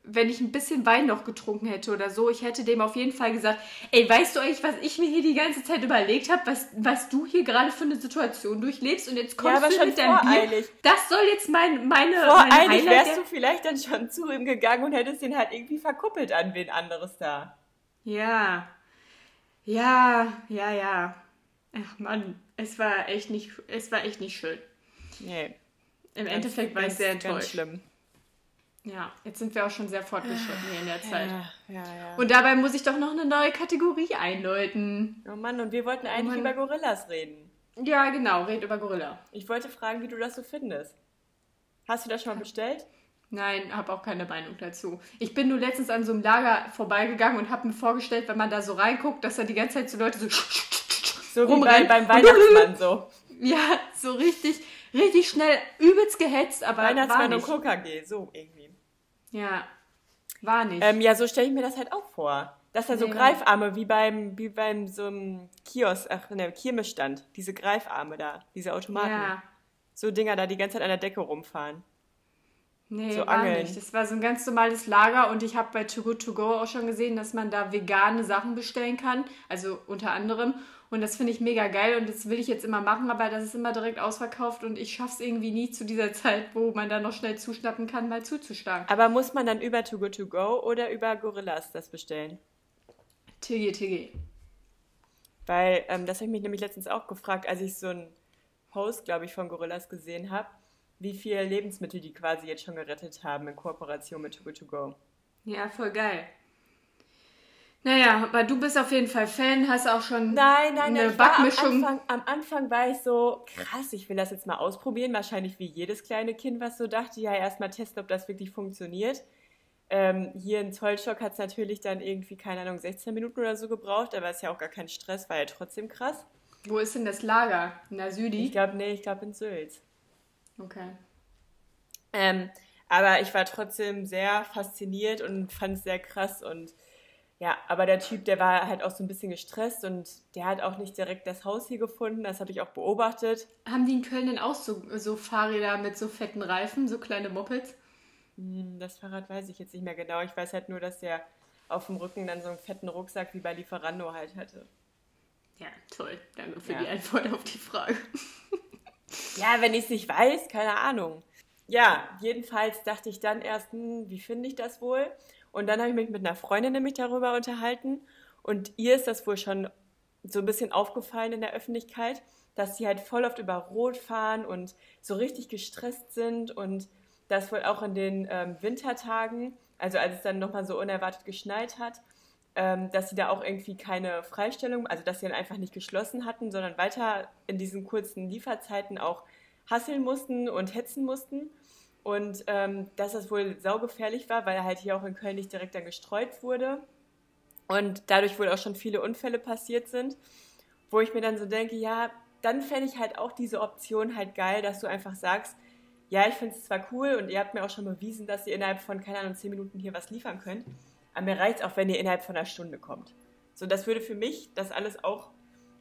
Speaker 2: wenn ich ein bisschen Wein noch getrunken hätte oder so, ich hätte dem auf jeden Fall gesagt, ey, weißt du eigentlich, was ich mir hier die ganze Zeit überlegt habe, was, was du hier gerade für eine Situation durchlebst und jetzt kommst
Speaker 3: Ja,
Speaker 2: du mit deinem Bier.
Speaker 3: voreilig.
Speaker 2: Das soll jetzt mein, meine, meine
Speaker 3: Voreilig
Speaker 2: Highlight
Speaker 3: wärst du vielleicht dann schon zu ihm gegangen und hättest ihn halt irgendwie verkuppelt an wen anderes da.
Speaker 2: Ja. Ja, ja, ja. Ach Mann, es war echt nicht, es war echt nicht schön.
Speaker 3: Nee.
Speaker 2: Im
Speaker 3: ganz-
Speaker 2: Endeffekt war ich
Speaker 3: ganz-
Speaker 2: sehr
Speaker 3: Ganz
Speaker 2: enttäuscht.
Speaker 3: schlimm.
Speaker 2: Ja, jetzt sind wir auch schon sehr fortgeschritten hier in der Zeit.
Speaker 3: Ja, ja, ja.
Speaker 2: Und dabei muss ich doch noch eine neue Kategorie einläuten.
Speaker 3: oh Mann, und wir wollten eigentlich
Speaker 2: Mann.
Speaker 3: über Gorillas reden.
Speaker 2: Ja, genau, red über Gorilla.
Speaker 3: Ich wollte fragen, wie du das so findest. Hast du das schon mal bestellt?
Speaker 2: Nein, habe auch keine Meinung dazu. Ich bin nur letztens an so einem Lager vorbeigegangen und habe mir vorgestellt, wenn man da so reinguckt, dass da die ganze Zeit so Leute so
Speaker 3: So
Speaker 2: Rumrennen.
Speaker 3: beim Weihnachtsmann so.
Speaker 2: ja, so richtig, richtig schnell, übelst gehetzt, aber
Speaker 3: Weihnachtsmann und
Speaker 2: nicht.
Speaker 3: Coca G, so irgendwie.
Speaker 2: Ja, war nicht.
Speaker 3: Ähm, ja, so stelle ich mir das halt auch vor. Dass da so
Speaker 2: Nee,
Speaker 3: Greifarme wie beim, wie beim so einem Kiosk, ach, ne, Kirmesstand. Diese Greifarme da, diese Automaten.
Speaker 2: ja,
Speaker 3: So Dinger da die ganze Zeit an der Decke rumfahren.
Speaker 2: nee,
Speaker 3: so
Speaker 2: war
Speaker 3: Angeln.
Speaker 2: nicht. Das war so ein ganz normales Lager und ich habe bei Too Good To Go auch schon gesehen, dass man da vegane Sachen bestellen kann, also unter anderem. Und das finde ich mega geil und das will ich jetzt immer machen, aber das ist immer direkt ausverkauft und ich schaffe es irgendwie nie zu dieser Zeit, wo man da noch schnell zuschnappen kann, mal zuzuschlagen.
Speaker 3: Aber muss man dann über Too Good To Go oder über Gorillas das bestellen?
Speaker 2: Tiggy, Tiggy.
Speaker 3: Weil, ähm, das habe ich mich nämlich letztens auch gefragt, als ich so einen Post, glaube ich, von Gorillas gesehen habe, wie viele Lebensmittel die quasi jetzt schon gerettet haben in Kooperation mit Too Good To Go.
Speaker 2: Ja, voll geil. Naja, aber du bist auf jeden Fall Fan, hast auch schon
Speaker 3: Nein, nein,
Speaker 2: eine
Speaker 3: nein. war Am
Speaker 2: Backmischung.
Speaker 3: Anfang, am Anfang war ich so, krass, ich will das jetzt mal ausprobieren. Wahrscheinlich wie jedes kleine Kind, was so dachte, ja, erstmal testen, ob das wirklich funktioniert. Ähm, hier in Zollstock hat es natürlich dann irgendwie, keine Ahnung, 16 Minuten oder so gebraucht, aber ist ja auch gar kein Stress, war ja trotzdem krass.
Speaker 2: Wo ist denn das Lager? In der Südi?
Speaker 3: Ich glaube, nee, ich glaube in Sülz.
Speaker 2: Okay.
Speaker 3: Ähm, aber ich war trotzdem sehr fasziniert und fand es sehr krass und ja, aber der Typ, der war halt auch so ein bisschen gestresst und der hat auch nicht direkt das Haus hier gefunden, das habe ich auch beobachtet.
Speaker 2: Haben die in Köln denn auch so, so Fahrräder mit so fetten Reifen, so kleine Mopeds?
Speaker 3: Hm, Das Fahrrad weiß ich jetzt nicht mehr genau. Ich weiß halt nur, dass der auf dem Rücken dann so einen fetten Rucksack wie bei Lieferando halt hatte.
Speaker 2: Ja, toll. Danke für
Speaker 3: Ja.
Speaker 2: die Antwort auf die Frage.
Speaker 3: Ja, wenn ich es nicht weiß, keine Ahnung. Ja, jedenfalls dachte ich dann erst, hm, wie finde ich das wohl? Und dann habe ich mich mit einer Freundin nämlich darüber unterhalten und ihr ist das wohl schon so ein bisschen aufgefallen in der Öffentlichkeit, dass sie halt voll oft über Rot fahren und so richtig gestresst sind und das wohl auch in den ähm, Wintertagen, also als es dann nochmal so unerwartet geschneit hat, ähm, dass sie da auch irgendwie keine Freistellung, also dass sie dann einfach nicht geschlossen hatten, sondern weiter in diesen kurzen Lieferzeiten auch hasseln mussten und hetzen mussten. Und ähm, dass das wohl saugefährlich war, weil er halt hier auch in Köln nicht direkt dann gestreut wurde. Und dadurch wohl auch schon viele Unfälle passiert sind, wo ich mir dann so denke, ja, dann fände ich halt auch diese Option halt geil, dass du einfach sagst, ja, ich finde es zwar cool und ihr habt mir auch schon bewiesen, dass ihr innerhalb von, keine Ahnung, zehn Minuten hier was liefern könnt, aber mir reicht auch, wenn ihr innerhalb von einer Stunde kommt. So, das würde für mich das alles auch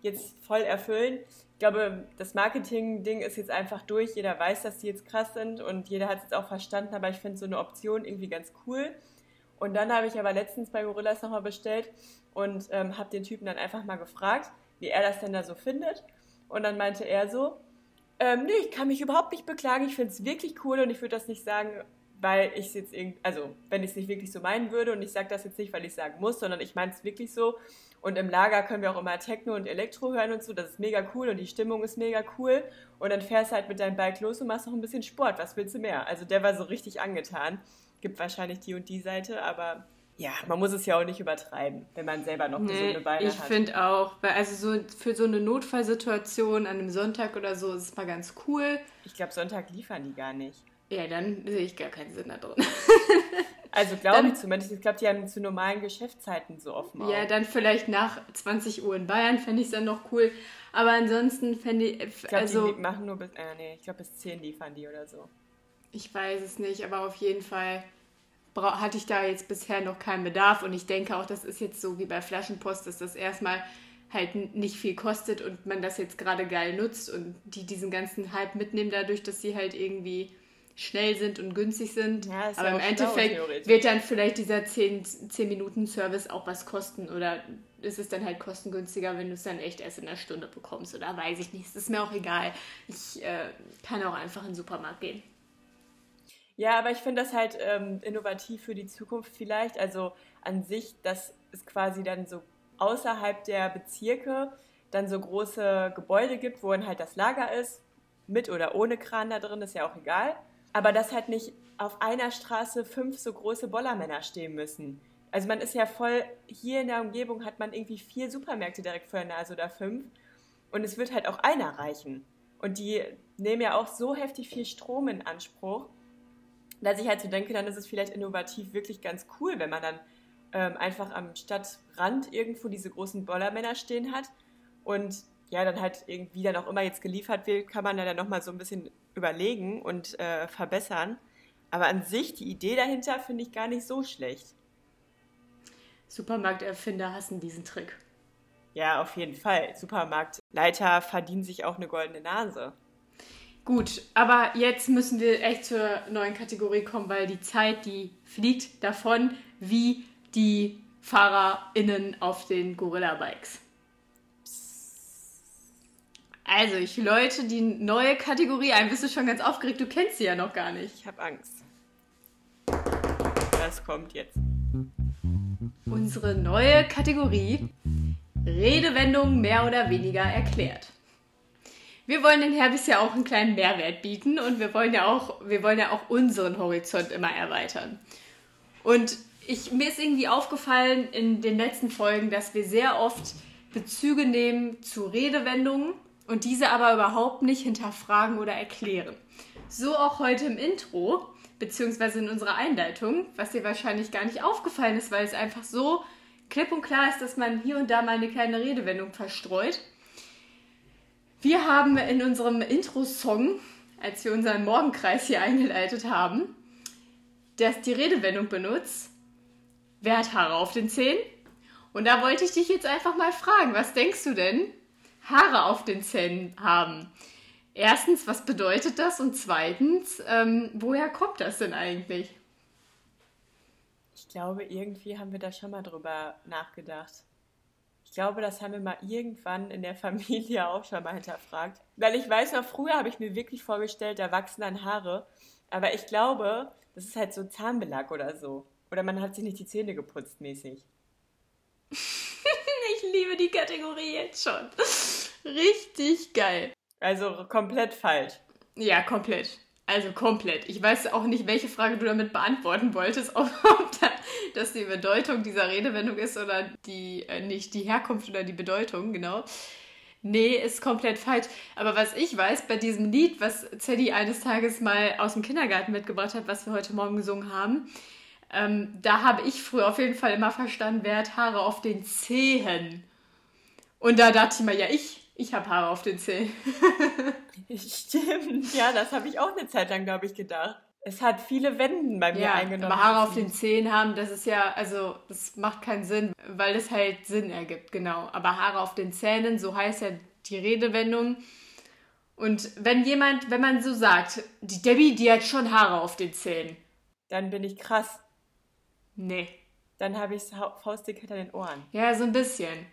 Speaker 3: jetzt voll erfüllen. Ich glaube, das Marketing-Ding ist jetzt einfach durch. Jeder weiß, dass die jetzt krass sind und jeder hat es jetzt auch verstanden, aber ich finde so eine Option irgendwie ganz cool. Und dann habe ich aber letztens bei Gorillas nochmal bestellt und ähm, habe den Typen dann einfach mal gefragt, wie er das denn da so findet. Und dann meinte er so, ähm, nee, ich kann mich überhaupt nicht beklagen, ich finde es wirklich cool und ich würde das nicht sagen, weil ich es jetzt irgendwie, also wenn ich es nicht wirklich so meinen würde und ich sage das jetzt nicht, weil ich sagen muss, sondern ich meine es wirklich so. Und im Lager können wir auch immer Techno und Elektro hören und so, das ist mega cool und die Stimmung ist mega cool. Und dann fährst du halt mit deinem Bike los und machst noch ein bisschen Sport, was willst du mehr? Also der war so richtig angetan gibt wahrscheinlich die und die Seite, aber ja, man muss es ja auch nicht übertreiben, wenn man selber noch nee, gesunde Beine
Speaker 2: ich hat. Ich finde auch, weil also so für so eine Notfallsituation an einem Sonntag oder so ist es mal ganz cool.
Speaker 3: Ich glaube, Sonntag liefern die gar nicht.
Speaker 2: Ja, dann sehe ich gar keinen Sinn da drin.
Speaker 3: also glaube ich zumindest. Ich glaube, die haben zu normalen Geschäftszeiten so offen.
Speaker 2: Ja, dann vielleicht nach 20 Uhr in Bayern fände ich es dann noch cool. Aber ansonsten fände ich.
Speaker 3: Ich glaube, also, die machen nur bis. Äh, nee, ich glaube, bis 10 liefern die oder so.
Speaker 2: Ich weiß es nicht, aber auf jeden Fall hatte ich da jetzt bisher noch keinen Bedarf und ich denke auch, das ist jetzt so wie bei Flaschenpost, dass das erstmal halt nicht viel kostet und man das jetzt gerade geil nutzt und die diesen ganzen Hype mitnehmen dadurch, dass sie halt irgendwie schnell sind und günstig sind. Ja, aber ja im Endeffekt wird dann vielleicht dieser 10, 10 Minuten Service auch was kosten oder ist es dann halt kostengünstiger, wenn du es dann echt erst in einer Stunde bekommst oder weiß ich nicht. Es ist mir auch egal. Ich äh, kann auch einfach in den Supermarkt gehen.
Speaker 3: Ja, aber ich finde das halt ähm, innovativ für die Zukunft vielleicht. Also an sich, dass es quasi dann so außerhalb der Bezirke dann so große Gebäude gibt, wo dann halt das Lager ist, mit oder ohne Kran da drin, ist ja auch egal. Aber dass halt nicht auf einer Straße fünf so große Bollermänner stehen müssen. Also man ist ja voll, hier in der Umgebung hat man irgendwie vier Supermärkte direkt vor der Nase oder fünf. Und es wird halt auch einer reichen. Und die nehmen ja auch so heftig viel Strom in Anspruch dass ich halt so denke, dann ist es vielleicht innovativ wirklich ganz cool, wenn man dann ähm, einfach am Stadtrand irgendwo diese großen Bollermänner stehen hat und ja, dann halt irgendwie dann auch immer jetzt geliefert wird, kann man dann nochmal so ein bisschen überlegen und äh, verbessern. Aber an sich, die Idee dahinter finde ich gar nicht so schlecht.
Speaker 2: Supermarkterfinder hassen diesen Trick.
Speaker 3: Ja, auf jeden Fall. Supermarktleiter verdienen sich auch eine goldene Nase.
Speaker 2: Gut, aber jetzt müssen wir echt zur neuen Kategorie kommen, weil die Zeit, die fliegt davon, wie die FahrerInnen auf den Gorilla-Bikes. Also, ich läute die neue Kategorie ein. Bist du schon ganz aufgeregt? Du kennst sie ja noch gar nicht.
Speaker 3: Ich habe Angst. Das kommt jetzt.
Speaker 2: Unsere neue Kategorie Redewendung mehr oder weniger erklärt wir wollen den Herbis ja auch einen kleinen Mehrwert bieten und wir wollen ja auch, wir wollen ja auch unseren Horizont immer erweitern. Und ich, mir ist irgendwie aufgefallen in den letzten Folgen, dass wir sehr oft Bezüge nehmen zu Redewendungen und diese aber überhaupt nicht hinterfragen oder erklären. So auch heute im Intro, beziehungsweise in unserer Einleitung, was dir wahrscheinlich gar nicht aufgefallen ist, weil es einfach so klipp und klar ist, dass man hier und da mal eine kleine Redewendung verstreut. Wir haben in unserem Intro-Song, als wir unseren Morgenkreis hier eingeleitet haben, dass die Redewendung benutzt, wer hat Haare auf den Zähnen? Und da wollte ich dich jetzt einfach mal fragen, was denkst du denn, Haare auf den Zähnen haben? Erstens, was bedeutet das? Und zweitens, ähm, woher kommt das denn eigentlich?
Speaker 3: Ich glaube, irgendwie haben wir da schon mal drüber nachgedacht. Ich glaube, das haben wir mal irgendwann in der Familie auch schon mal hinterfragt. Weil ich weiß noch, früher habe ich mir wirklich vorgestellt, da wachsen dann Haare. Aber ich glaube, das ist halt so Zahnbelag oder so. Oder man hat sich nicht die Zähne geputzt mäßig.
Speaker 2: ich liebe die Kategorie jetzt schon. Richtig geil.
Speaker 3: Also komplett falsch.
Speaker 2: Ja, komplett. Also komplett. Ich weiß auch nicht, welche Frage du damit beantworten wolltest, ob, ob da, das die Bedeutung dieser Redewendung ist oder die, äh, nicht die Herkunft oder die Bedeutung, genau. Nee, ist komplett falsch. Aber was ich weiß, bei diesem Lied, was Zeddy eines Tages mal aus dem Kindergarten mitgebracht hat, was wir heute Morgen gesungen haben, ähm, da habe ich früher auf jeden Fall immer verstanden, wer hat Haare auf den Zehen. Und da dachte ich mir, ja, ich, ich habe Haare auf den Zehen.
Speaker 3: Stimmt, ja, das habe ich auch eine Zeit lang, glaube ich, gedacht. Es hat viele Wenden bei mir
Speaker 2: ja,
Speaker 3: eingenommen.
Speaker 2: Aber Haare auf den Zehen haben, das ist ja, also das macht keinen Sinn, weil es halt Sinn ergibt, genau. Aber Haare auf den Zähnen, so heißt ja die Redewendung. Und wenn jemand, wenn man so sagt, die Debbie, die hat schon Haare auf den Zähnen.
Speaker 3: Dann bin ich krass.
Speaker 2: Nee.
Speaker 3: Dann habe ich faustdick hinter den Ohren.
Speaker 2: Ja, so ein bisschen.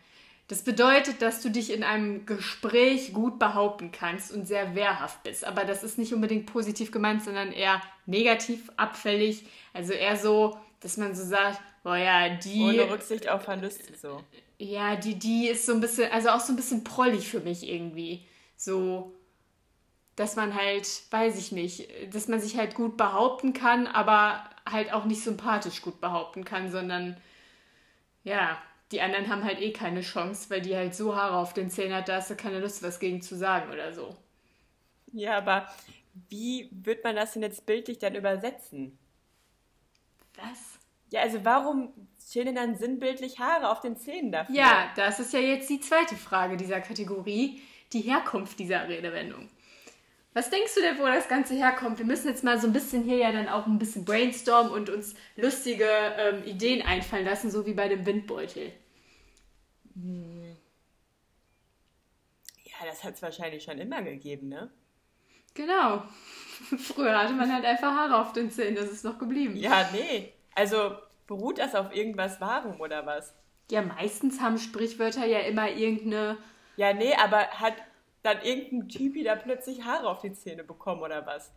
Speaker 2: Das bedeutet, dass du dich in einem Gespräch gut behaupten kannst und sehr wehrhaft bist. Aber das ist nicht unbedingt positiv gemeint, sondern eher negativ, abfällig. Also eher so, dass man so sagt, boah ja, die.
Speaker 3: Ohne Rücksicht auf Verluste so.
Speaker 2: Ja, die, die ist so ein bisschen, also auch so ein bisschen prollig für mich irgendwie. So, dass man halt, weiß ich nicht, dass man sich halt gut behaupten kann, aber halt auch nicht sympathisch gut behaupten kann, sondern ja, die anderen haben halt eh keine Chance, weil die halt so Haare auf den Zähnen hat, da hast du keine Lust, was gegen zu sagen oder so.
Speaker 3: Ja, aber wie wird man das denn jetzt bildlich dann übersetzen?
Speaker 2: Was?
Speaker 3: Ja, also warum stehen dann sinnbildlich Haare auf den Zähnen dafür?
Speaker 2: Ja, das ist ja jetzt die zweite Frage dieser Kategorie, die Herkunft dieser Redewendung. Was denkst du denn, wo das Ganze herkommt? Wir müssen jetzt mal so ein bisschen hier ja dann auch ein bisschen brainstormen und uns lustige ähm, Ideen einfallen lassen, so wie bei dem Windbeutel.
Speaker 3: Ja, das hat es wahrscheinlich schon immer gegeben, ne?
Speaker 2: Genau. Früher hatte man halt einfach Haare auf den Zähnen, das ist noch geblieben.
Speaker 3: Ja, nee. Also beruht das auf irgendwas Wahrem oder was?
Speaker 2: Ja, meistens haben Sprichwörter ja immer irgendeine.
Speaker 3: Ja, nee, aber hat dann irgendein Typi da plötzlich Haare auf die Zähne bekommen oder was?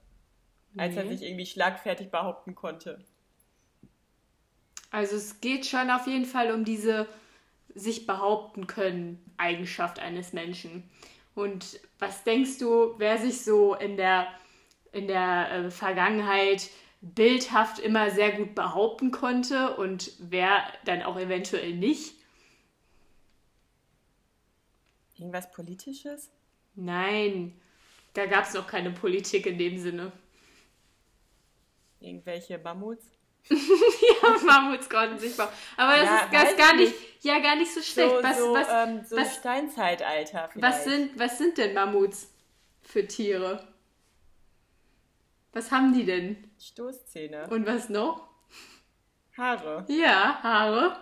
Speaker 3: Als er sich irgendwie schlagfertig behaupten konnte.
Speaker 2: Also es geht schon auf jeden Fall um diese sich behaupten können Eigenschaft eines Menschen. Und was denkst du, wer sich so in der, in der äh, Vergangenheit bildhaft immer sehr gut behaupten konnte und wer dann auch eventuell nicht?
Speaker 3: Irgendwas Politisches?
Speaker 2: Nein, da gab es noch keine Politik in dem Sinne.
Speaker 3: Irgendwelche Mammuts?
Speaker 2: ja, Mammuts konnten sich bauen. Aber das ja, ist das gar nicht, ja, gar nicht so schlecht.
Speaker 3: So,
Speaker 2: was,
Speaker 3: so,
Speaker 2: was,
Speaker 3: ähm, so
Speaker 2: was,
Speaker 3: Steinzeitalter vielleicht.
Speaker 2: Was sind, was sind denn Mammuts für Tiere? Was haben die denn?
Speaker 3: Stoßzähne.
Speaker 2: Und was noch?
Speaker 3: Haare.
Speaker 2: Ja, Haare.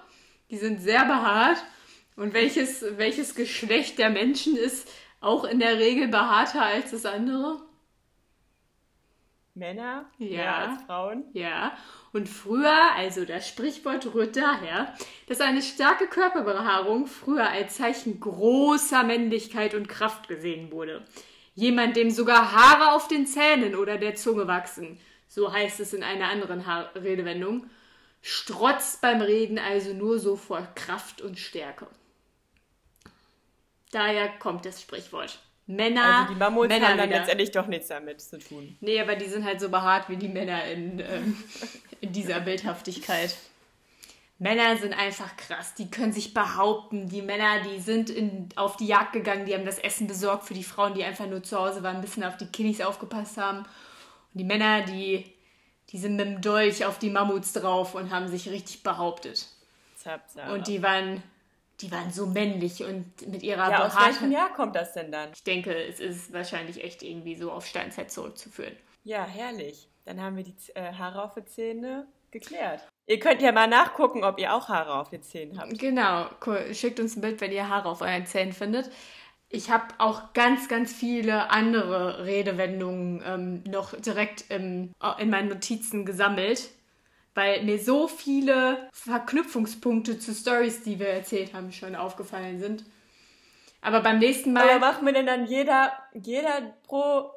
Speaker 2: Die sind sehr behaart. Und welches, welches Geschlecht der Menschen ist auch in der Regel behaarter als das andere?
Speaker 3: Männer
Speaker 2: ja.
Speaker 3: mehr als Frauen.
Speaker 2: Ja. Und früher, also das Sprichwort rührt daher, dass eine starke Körperbehaarung früher als Zeichen großer Männlichkeit und Kraft gesehen wurde. Jemand, dem sogar Haare auf den Zähnen oder der Zunge wachsen, so heißt es in einer anderen ha Redewendung, strotzt beim Reden also nur so vor Kraft und Stärke. Daher kommt das Sprichwort. Männer.
Speaker 3: Also die Mammuts
Speaker 2: Männer
Speaker 3: haben dann
Speaker 2: wieder.
Speaker 3: letztendlich doch nichts damit zu tun.
Speaker 2: Nee, aber die sind halt so behaart wie die Männer in, ähm, in dieser Bildhaftigkeit. Männer sind einfach krass, die können sich behaupten. Die Männer, die sind in, auf die Jagd gegangen, die haben das Essen besorgt für die Frauen, die einfach nur zu Hause waren, ein bisschen auf die Kiddies aufgepasst haben. Und die Männer, die, die sind mit dem Dolch auf die Mammuts drauf und haben sich richtig behauptet.
Speaker 3: Zap, zap.
Speaker 2: Und die waren, die waren so männlich und mit ihrer
Speaker 3: ja, aus welchem Jahr kommt das denn dann?
Speaker 2: Ich denke, es ist wahrscheinlich echt irgendwie so auf Steinzeit zurückzuführen.
Speaker 3: Ja, herrlich. Dann haben wir die äh, Haare auf den Zähnen geklärt. Ihr könnt ja mal nachgucken, ob ihr auch Haare auf den Zähnen habt.
Speaker 2: Genau, cool. schickt uns ein Bild, wenn ihr Haare auf euren Zähnen findet. Ich habe auch ganz, ganz viele andere Redewendungen ähm, noch direkt im, in meinen Notizen gesammelt, weil mir so viele Verknüpfungspunkte zu Stories, die wir erzählt haben, schon aufgefallen sind. Aber beim nächsten Mal.
Speaker 3: Aber machen wir denn dann jeder, jeder pro,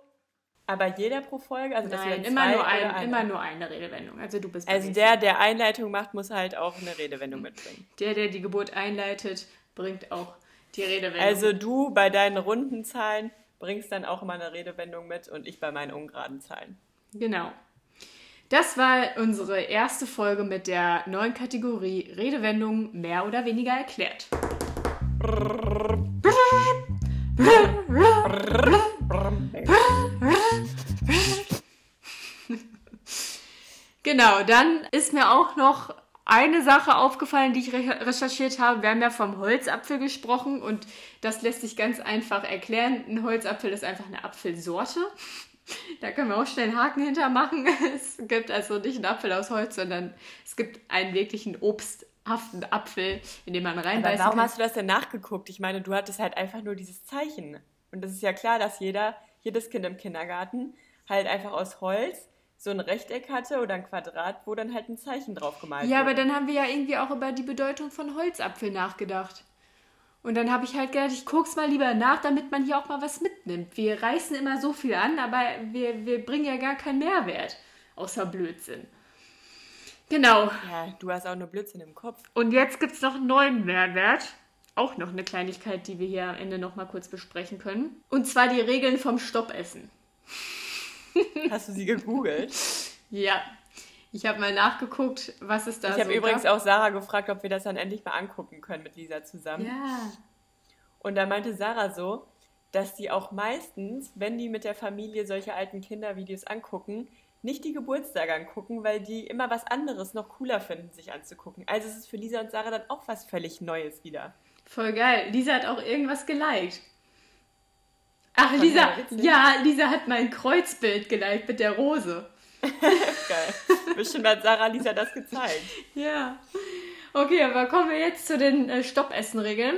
Speaker 3: aber jeder pro Folge? Also,
Speaker 2: Nein, immer nur, ein,
Speaker 3: eine?
Speaker 2: immer nur eine Redewendung. Also du bist
Speaker 3: Also der, der Einleitung macht, muss halt auch eine Redewendung mitbringen.
Speaker 2: Der, der die Geburt einleitet, bringt auch die Redewendung.
Speaker 3: Also du bei deinen runden Zahlen bringst dann auch immer eine Redewendung mit und ich bei meinen ungeraden Zahlen.
Speaker 2: Genau. Das war unsere erste Folge mit der neuen Kategorie Redewendungen mehr oder weniger erklärt. Genau, dann ist mir auch noch eine Sache aufgefallen, die ich re recherchiert habe. Wir haben ja vom Holzapfel gesprochen und das lässt sich ganz einfach erklären. Ein Holzapfel ist einfach eine Apfelsorte. Da können wir auch schnell einen Haken hintermachen. Es gibt also nicht einen Apfel aus Holz, sondern es gibt einen wirklichen obsthaften Apfel, in den man reinbeißen
Speaker 3: Aber warum
Speaker 2: kann.
Speaker 3: hast du das denn nachgeguckt? Ich meine, du hattest halt einfach nur dieses Zeichen. Und das ist ja klar, dass jeder, jedes Kind im Kindergarten halt einfach aus Holz so ein Rechteck hatte oder ein Quadrat, wo dann halt ein Zeichen drauf gemalt
Speaker 2: Ja, aber
Speaker 3: wurde.
Speaker 2: dann haben wir ja irgendwie auch über die Bedeutung von Holzapfel nachgedacht. Und dann habe ich halt gedacht, ich guck's mal lieber nach, damit man hier auch mal was mitnimmt. Wir reißen immer so viel an, aber wir, wir bringen ja gar keinen Mehrwert. Außer Blödsinn. Genau.
Speaker 3: Ja, du hast auch nur Blödsinn im Kopf.
Speaker 2: Und jetzt gibt's noch einen neuen Mehrwert. Auch noch eine Kleinigkeit, die wir hier am Ende noch mal kurz besprechen können. Und zwar die Regeln vom Stoppessen.
Speaker 3: Hast du sie gegoogelt?
Speaker 2: Ja. Ich habe mal nachgeguckt, was es da
Speaker 3: Ich
Speaker 2: so
Speaker 3: habe übrigens auch Sarah gefragt, ob wir das dann endlich mal angucken können mit Lisa zusammen.
Speaker 2: Ja.
Speaker 3: Und da meinte Sarah so, dass die auch meistens, wenn die mit der Familie solche alten Kindervideos angucken, nicht die Geburtstage angucken, weil die immer was anderes noch cooler finden, sich anzugucken. Also es ist für Lisa und Sarah dann auch was völlig Neues wieder.
Speaker 2: Voll geil. Lisa hat auch irgendwas geliked. Ach, Lisa,
Speaker 3: ich
Speaker 2: ja, Lisa hat mein Kreuzbild geliked mit der Rose.
Speaker 3: Geil. Bestimmt hat Sarah Lisa das gezeigt.
Speaker 2: Ja. Okay, aber kommen wir jetzt zu den äh, Stoppessenregeln.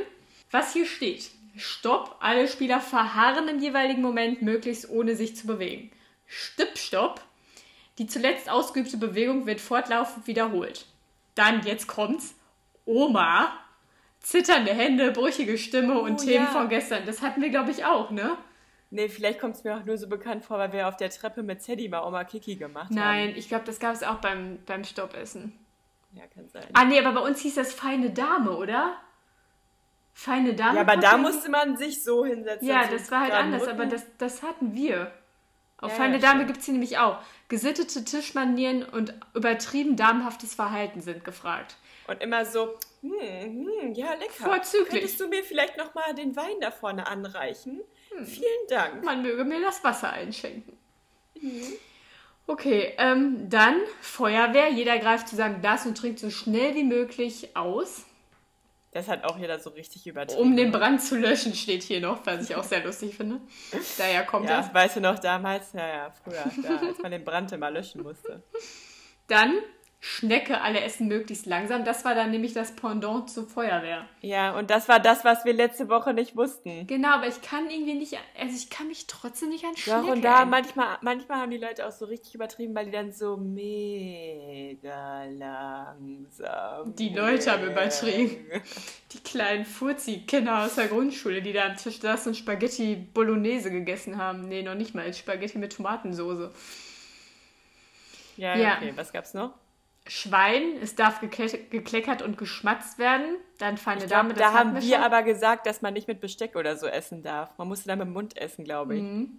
Speaker 2: Was hier steht. Stopp. Alle Spieler verharren im jeweiligen Moment möglichst ohne sich zu bewegen. Stippstopp. Die zuletzt ausgeübte Bewegung wird fortlaufend wiederholt. Dann, jetzt kommt's. Oma. Zitternde Hände, brüchige Stimme und
Speaker 3: Oh,
Speaker 2: Themen
Speaker 3: ja.
Speaker 2: von gestern. Das hatten wir, glaube ich, auch, ne?
Speaker 3: Nee, vielleicht kommt es mir auch nur so bekannt vor, weil wir auf der Treppe mit Zeddy mal Oma Kiki gemacht haben.
Speaker 2: Nein, ich glaube, das gab es auch beim, beim Stoppessen.
Speaker 3: Ja, kann sein.
Speaker 2: Ah, nee, aber bei uns hieß das feine Dame, oder? Feine Dame?
Speaker 3: Ja, aber da musste man sich so hinsetzen.
Speaker 2: Ja, das war halt anders,
Speaker 3: Rücken.
Speaker 2: aber das, das hatten wir. Auf
Speaker 3: Ja,
Speaker 2: feine
Speaker 3: ja,
Speaker 2: Dame gibt es hier nämlich auch. Gesittete Tischmanieren und übertrieben damenhaftes Verhalten sind gefragt.
Speaker 3: Und immer so, hm, hm, ja, lecker.
Speaker 2: Vorzüglich.
Speaker 3: Könntest du mir vielleicht nochmal den Wein da vorne anreichen?
Speaker 2: Hm.
Speaker 3: Vielen Dank.
Speaker 2: Man möge mir das Wasser einschenken.
Speaker 3: Mhm.
Speaker 2: Okay, ähm, dann Feuerwehr. Jeder greift zu seinem Glas und trinkt so schnell wie möglich aus.
Speaker 3: Das hat auch jeder so richtig übertrieben.
Speaker 2: Um den Brand zu löschen, steht hier noch, was ich auch sehr lustig finde. Daher kommt das.
Speaker 3: Ja, weißt du noch damals? Ja, ja, früher, da, als man den Brand immer löschen musste.
Speaker 2: Dann Schnecke, alle essen möglichst langsam. Das war dann nämlich das Pendant zur Feuerwehr.
Speaker 3: Ja, und das war das, was wir letzte Woche nicht wussten.
Speaker 2: Genau, aber ich kann irgendwie nicht, also ich kann mich trotzdem nicht an Schnecke
Speaker 3: Doch, und da manchmal, manchmal haben die Leute auch so richtig übertrieben, weil die dann so mega langsam.
Speaker 2: Die Leute haben übertrieben. Die kleinen Furzi-Kinder aus der Grundschule, die da am Tisch saßen und Spaghetti Bolognese gegessen haben. Nee, noch nicht mal, Spaghetti mit Tomatensoße.
Speaker 3: Ja,
Speaker 2: Ja.
Speaker 3: okay, was gab's noch?
Speaker 2: Schwein, es darf gekle- gekleckert und geschmatzt werden. Dann feine
Speaker 3: Ich
Speaker 2: Dame,
Speaker 3: glaube,
Speaker 2: das
Speaker 3: da haben
Speaker 2: wir schon.
Speaker 3: aber gesagt, dass man nicht mit Besteck oder so essen darf. Man musste dann mit dem Mund essen, glaube ich.
Speaker 2: Mhm.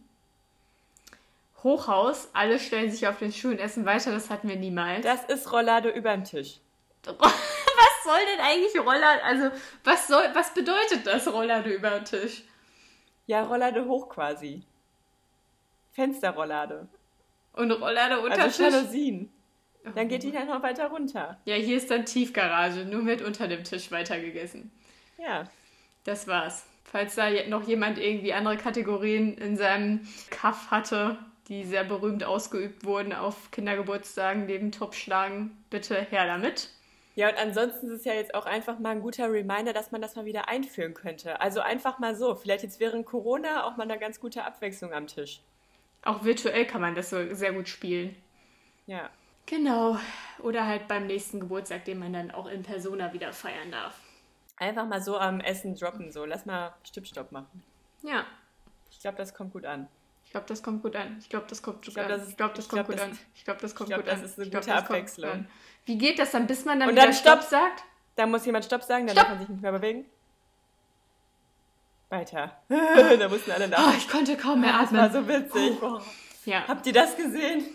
Speaker 2: Hochhaus, alle stellen sich auf den Stuhl und essen weiter, das hatten wir niemals.
Speaker 3: Das ist Rollade überm Tisch.
Speaker 2: was soll denn eigentlich Rollade, also was soll, was bedeutet das Rollade über den Tisch?
Speaker 3: Ja, Rollade hoch quasi. Fensterrollade.
Speaker 2: Und Rollade unter
Speaker 3: Also
Speaker 2: Tisch?
Speaker 3: Jalousien. Dann geht die dann noch weiter runter.
Speaker 2: Ja, hier ist dann Tiefgarage, nur mit unter dem Tisch weitergegessen.
Speaker 3: Ja.
Speaker 2: Das war's. Falls da noch jemand irgendwie andere Kategorien in seinem Kaff hatte, die sehr berühmt ausgeübt wurden auf Kindergeburtstagen neben Topfschlagen, bitte her damit.
Speaker 3: Ja, und ansonsten ist es ja jetzt auch einfach mal ein guter Reminder, dass man das mal wieder einführen könnte. Also einfach mal so. Vielleicht jetzt während Corona auch mal eine ganz gute Abwechslung am Tisch.
Speaker 2: Auch virtuell kann man das so sehr gut spielen.
Speaker 3: Ja.
Speaker 2: Genau. Oder halt beim nächsten Geburtstag, den man dann auch in Persona wieder feiern darf.
Speaker 3: Einfach mal so am Essen droppen, so. Lass mal Stippstopp machen.
Speaker 2: Ja,
Speaker 3: Ich glaube, das kommt gut an.
Speaker 2: ich glaube, das kommt gut an. Ich glaube, das kommt gut an.
Speaker 3: das
Speaker 2: ich glaube, das kommt gut
Speaker 3: das-
Speaker 2: an. Ich glaube, das kommt gut
Speaker 3: das
Speaker 2: an.
Speaker 3: ist eine gute
Speaker 2: das
Speaker 3: Abwechslung.
Speaker 2: Wie geht das dann, bis man dann
Speaker 3: Und
Speaker 2: wieder
Speaker 3: dann Stopp.
Speaker 2: Stopp sagt?
Speaker 3: Da muss jemand Stopp sagen, dann darf man sich nicht mehr bewegen. weiter. da mussten alle
Speaker 2: Oh,
Speaker 3: lachen.
Speaker 2: ich konnte kaum mehr
Speaker 3: Das war
Speaker 2: atmen.
Speaker 3: so witzig. Boah.
Speaker 2: Ja.
Speaker 3: Habt ihr das gesehen?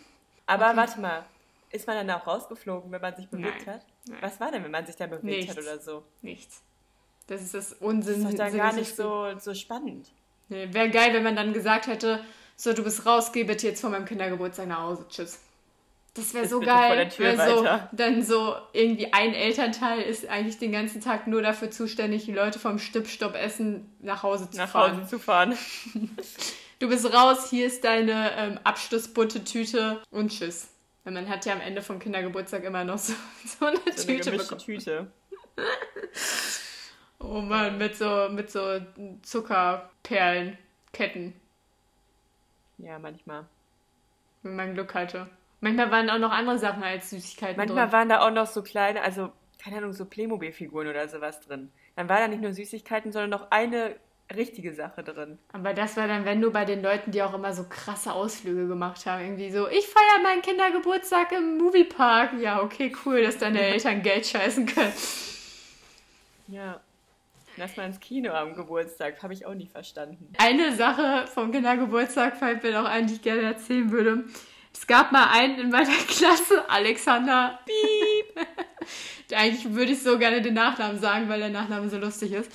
Speaker 3: Aber warte mal, ist man dann auch rausgeflogen, wenn man sich bewegt
Speaker 2: Nein.
Speaker 3: hat?
Speaker 2: Nein.
Speaker 3: Was war denn, wenn man sich dann bewegt hat
Speaker 2: Nichts.
Speaker 3: oder so?
Speaker 2: Nichts. Das ist das
Speaker 3: Das
Speaker 2: Unsinn.
Speaker 3: ist doch dann gar nicht so, so spannend.
Speaker 2: Nee, Wäre geil, wenn man dann gesagt hätte, so, du bist raus, geh bitte jetzt vor meinem Kindergeburtstag nach Hause. Tschüss. Das wäre so geil. Wär so, dann so irgendwie ein Elternteil ist eigentlich den ganzen Tag nur dafür zuständig, die Leute vom Stippstopp essen nach Hause zu
Speaker 3: Nach
Speaker 2: fahren.
Speaker 3: Hause zu fahren.
Speaker 2: Du bist raus, hier ist deine ähm, Abschlussbunte Tüte und tschüss. Weil man hat ja am Ende vom Kindergeburtstag immer noch so, so eine
Speaker 3: So eine
Speaker 2: Tüte
Speaker 3: gemischte
Speaker 2: bekommen.
Speaker 3: Tüte.
Speaker 2: Oh Mann, mit so, mit so Zuckerperlen, Ketten,
Speaker 3: Ja, manchmal.
Speaker 2: wenn man Glück hatte. Manchmal waren auch noch andere Sachen als Süßigkeiten
Speaker 3: Manchmal
Speaker 2: drin.
Speaker 3: waren da auch noch so kleine, also, keine Ahnung, so Playmobil-Figuren oder sowas drin. Dann war da nicht nur Süßigkeiten, sondern noch eine richtige Sache drin.
Speaker 2: Aber das war dann, wenn du bei den Leuten, die auch immer so krasse Ausflüge gemacht haben, irgendwie so, ich feiere meinen Kindergeburtstag im Moviepark. Ja, okay, cool, dass deine Eltern Geld scheißen können.
Speaker 3: Ja. Lass mal ins Kino am Geburtstag, habe ich auch nicht verstanden.
Speaker 2: Eine Sache vom Kindergeburtstag fällt mir noch ein, die ich gerne erzählen würde. Es gab mal einen in meiner Klasse, Alexander. Piep. Eigentlich würde ich so gerne den Nachnamen sagen, weil der Nachname so lustig ist.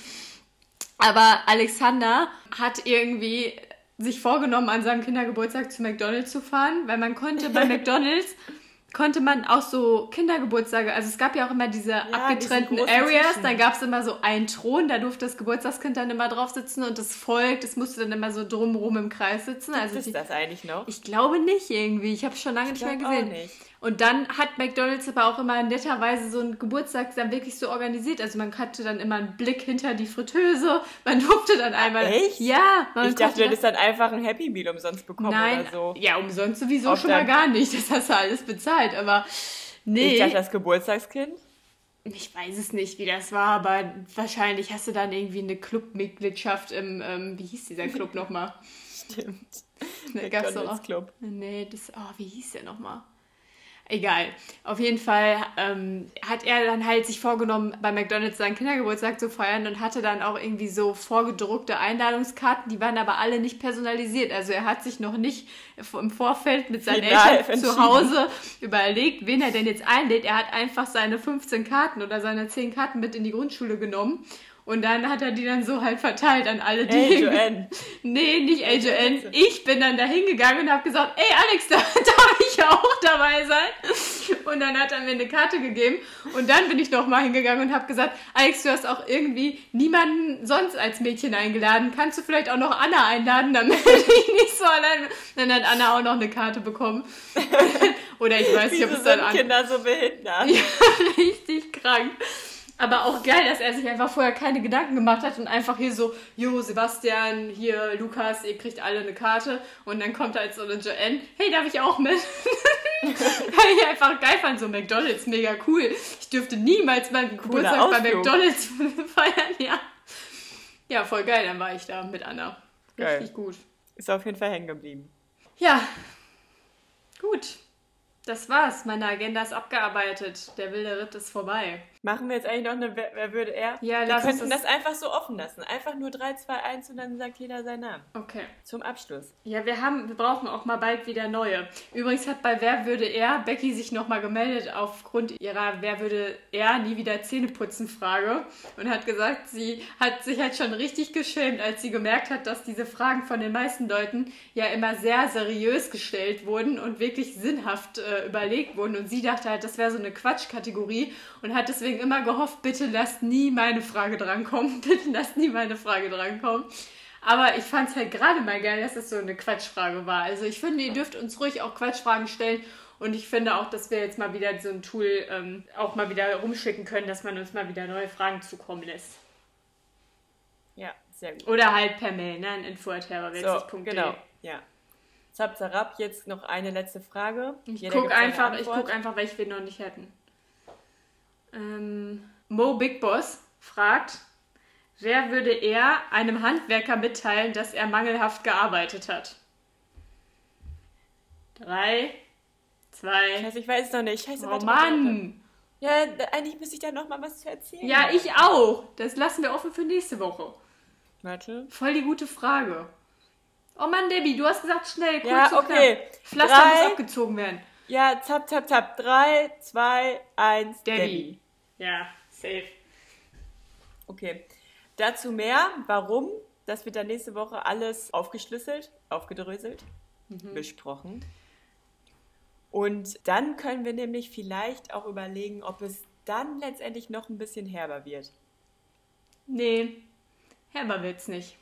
Speaker 2: Aber Alexander hat irgendwie sich vorgenommen, an seinem Kindergeburtstag zu McDonald's zu fahren, weil man konnte bei McDonald's konnte man auch so Kindergeburtstage, also es gab ja auch immer diese abgetrennten
Speaker 3: diese großen
Speaker 2: Areas,
Speaker 3: Tischen.
Speaker 2: dann gab es immer so einen Thron, da durfte das Geburtstagskind dann immer drauf sitzen und das Volk, das musste dann immer so drumherum im Kreis sitzen. Also
Speaker 3: ist das eigentlich noch?
Speaker 2: ich glaube nicht irgendwie, ich habe es schon lange nicht mehr gesehen.
Speaker 3: auch nicht.
Speaker 2: Und dann hat McDonald's aber auch immer netterweise so einen Geburtstag dann wirklich so organisiert. Also man hatte dann immer einen Blick hinter die Fritteuse. Man durfte dann einmal.
Speaker 3: echt?
Speaker 2: Ja, man
Speaker 3: Ich dachte, du hättest dann einfach ein Happy Meal umsonst bekommen
Speaker 2: Nein,
Speaker 3: oder so.
Speaker 2: ja, umsonst sowieso
Speaker 3: Auf
Speaker 2: schon mal gar nicht. Das hast du alles bezahlt. Aber nee,
Speaker 3: Ich dachte, das Geburtstagskind.
Speaker 2: ich weiß es nicht, wie das war, aber wahrscheinlich hast du dann irgendwie eine Clubmitgliedschaft im, ähm, wie hieß dieser Club nochmal?
Speaker 3: Stimmt.
Speaker 2: Gab's doch
Speaker 3: McDonald's
Speaker 2: auch.
Speaker 3: Club.
Speaker 2: Nee, das, oh, wie hieß der nochmal? Egal. Auf jeden Fall ähm, hat er dann halt sich vorgenommen, bei McDonalds seinen Kindergeburtstag zu feiern und hatte dann auch irgendwie so vorgedruckte Einladungskarten, die waren aber alle nicht personalisiert. Also er hat sich noch nicht im Vorfeld mit seinen
Speaker 3: Final
Speaker 2: Eltern zu. Hause überlegt, wen er denn jetzt einlädt. Er hat einfach seine 15 Karten oder seine 10 Karten mit in die Grundschule genommen. Und dann hat er die dann so halt verteilt an alle, die
Speaker 3: Joanne.
Speaker 2: Nee, nicht AJN.
Speaker 3: Witze.
Speaker 2: Ich bin dann da hingegangen und habe gesagt, ey Alex, da darf ich auch dabei sein. Und dann hat er mir eine Karte gegeben. Und dann bin ich noch mal hingegangen und habe gesagt, Alex, du hast auch irgendwie niemanden sonst als Mädchen eingeladen. Kannst du vielleicht auch noch Anna einladen, damit ich nicht so allein bin? Dann hat Anna auch noch eine Karte bekommen. Oder ich weiß nicht, ob es dann an
Speaker 3: Kinder so behindert?
Speaker 2: ja, richtig krank. Aber auch geil, dass er sich einfach vorher keine Gedanken gemacht hat und einfach hier so, Jo, Sebastian, hier, Lukas, ihr kriegt alle eine Karte. Und dann kommt halt so eine Joanne, hey, darf ich auch mit? Weil ich einfach geil fand, so McDonalds, mega cool. Ich dürfte niemals meinen Geburtstag bei. McDonalds feiern, ja. Ja, voll geil, dann war ich da mit Anna.
Speaker 3: Geil.
Speaker 2: Richtig gut.
Speaker 3: Ist auf jeden Fall hängen geblieben.
Speaker 2: Ja, gut. Das war's. Meine Agenda ist abgearbeitet. Der wilde Ritt ist vorbei.
Speaker 3: Machen wir jetzt eigentlich noch eine Wer, wer würde er?
Speaker 2: Ja,
Speaker 3: wir könnten
Speaker 2: das-
Speaker 3: das einfach so offen lassen. Einfach nur 3, 2, 1 und dann sagt jeder seinen Namen.
Speaker 2: Okay.
Speaker 3: Zum Abschluss.
Speaker 2: Ja, wir haben, wir brauchen auch mal bald wieder neue. Übrigens hat bei Wer würde er Becky sich nochmal gemeldet aufgrund ihrer Wer würde er nie wieder Zähne putzen Frage und hat gesagt, sie hat sich halt schon richtig geschämt, als sie gemerkt hat, dass diese Fragen von den meisten Leuten ja immer sehr seriös gestellt wurden und wirklich sinnhaft äh, überlegt wurden und sie dachte halt, das wäre so eine Quatschkategorie und hat deswegen immer gehofft, bitte lasst nie meine Frage drankommen, bitte lasst nie meine Frage drankommen. Aber ich fand es halt gerade mal geil, dass es so eine Quatschfrage war. Also ich finde, ihr dürft uns ruhig auch Quatschfragen stellen. Und ich finde auch, dass wir jetzt mal wieder so ein Tool ähm, auch mal wieder rumschicken können, dass man uns mal wieder neue Fragen zukommen lässt.
Speaker 3: Ja, sehr gut.
Speaker 2: Oder halt per Mail, ne? An
Speaker 3: So,
Speaker 2: info.terrorwelt.de.
Speaker 3: genau. Ja. Zap, zarab, jetzt noch eine letzte Frage.
Speaker 2: Ich
Speaker 3: Jeder
Speaker 2: guck einfach, ich guck einfach, welche wir noch nicht hätten. Ähm, Mo Big Boss fragt, wer würde er einem Handwerker mitteilen, dass er mangelhaft gearbeitet hat? Drei, zwei,
Speaker 3: Scheiße, ich weiß es noch nicht. Scheiße,
Speaker 2: oh. Mann!
Speaker 3: Ja, eigentlich müsste ich da noch mal was zu erzählen.
Speaker 2: Ja, ich auch. Das lassen wir offen für nächste Woche.
Speaker 3: Warte.
Speaker 2: Voll die gute Frage. Oh Mann, Debbie, du hast gesagt schnell, kurz
Speaker 3: Ja, okay.
Speaker 2: knapp. Pflaster
Speaker 3: Drei.
Speaker 2: muss abgezogen werden.
Speaker 3: Ja, zap, zap, zap. Drei, zwei, eins.
Speaker 2: Debbie. Ja, safe.
Speaker 3: Okay. Dazu mehr. Warum? Das wird dann nächste Woche alles aufgeschlüsselt, aufgedröselt, besprochen. Und dann können wir nämlich vielleicht auch überlegen, ob es dann letztendlich noch ein bisschen herber wird.
Speaker 2: Nee, herber wird's nicht.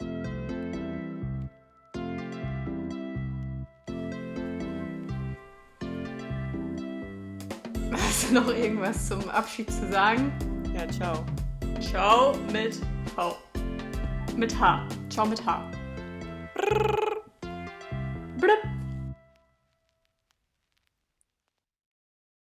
Speaker 2: Noch irgendwas zum Abschied zu sagen?
Speaker 3: Ja, ciao.
Speaker 2: Ciao mit V. Mit H. Ciao mit H. Blub.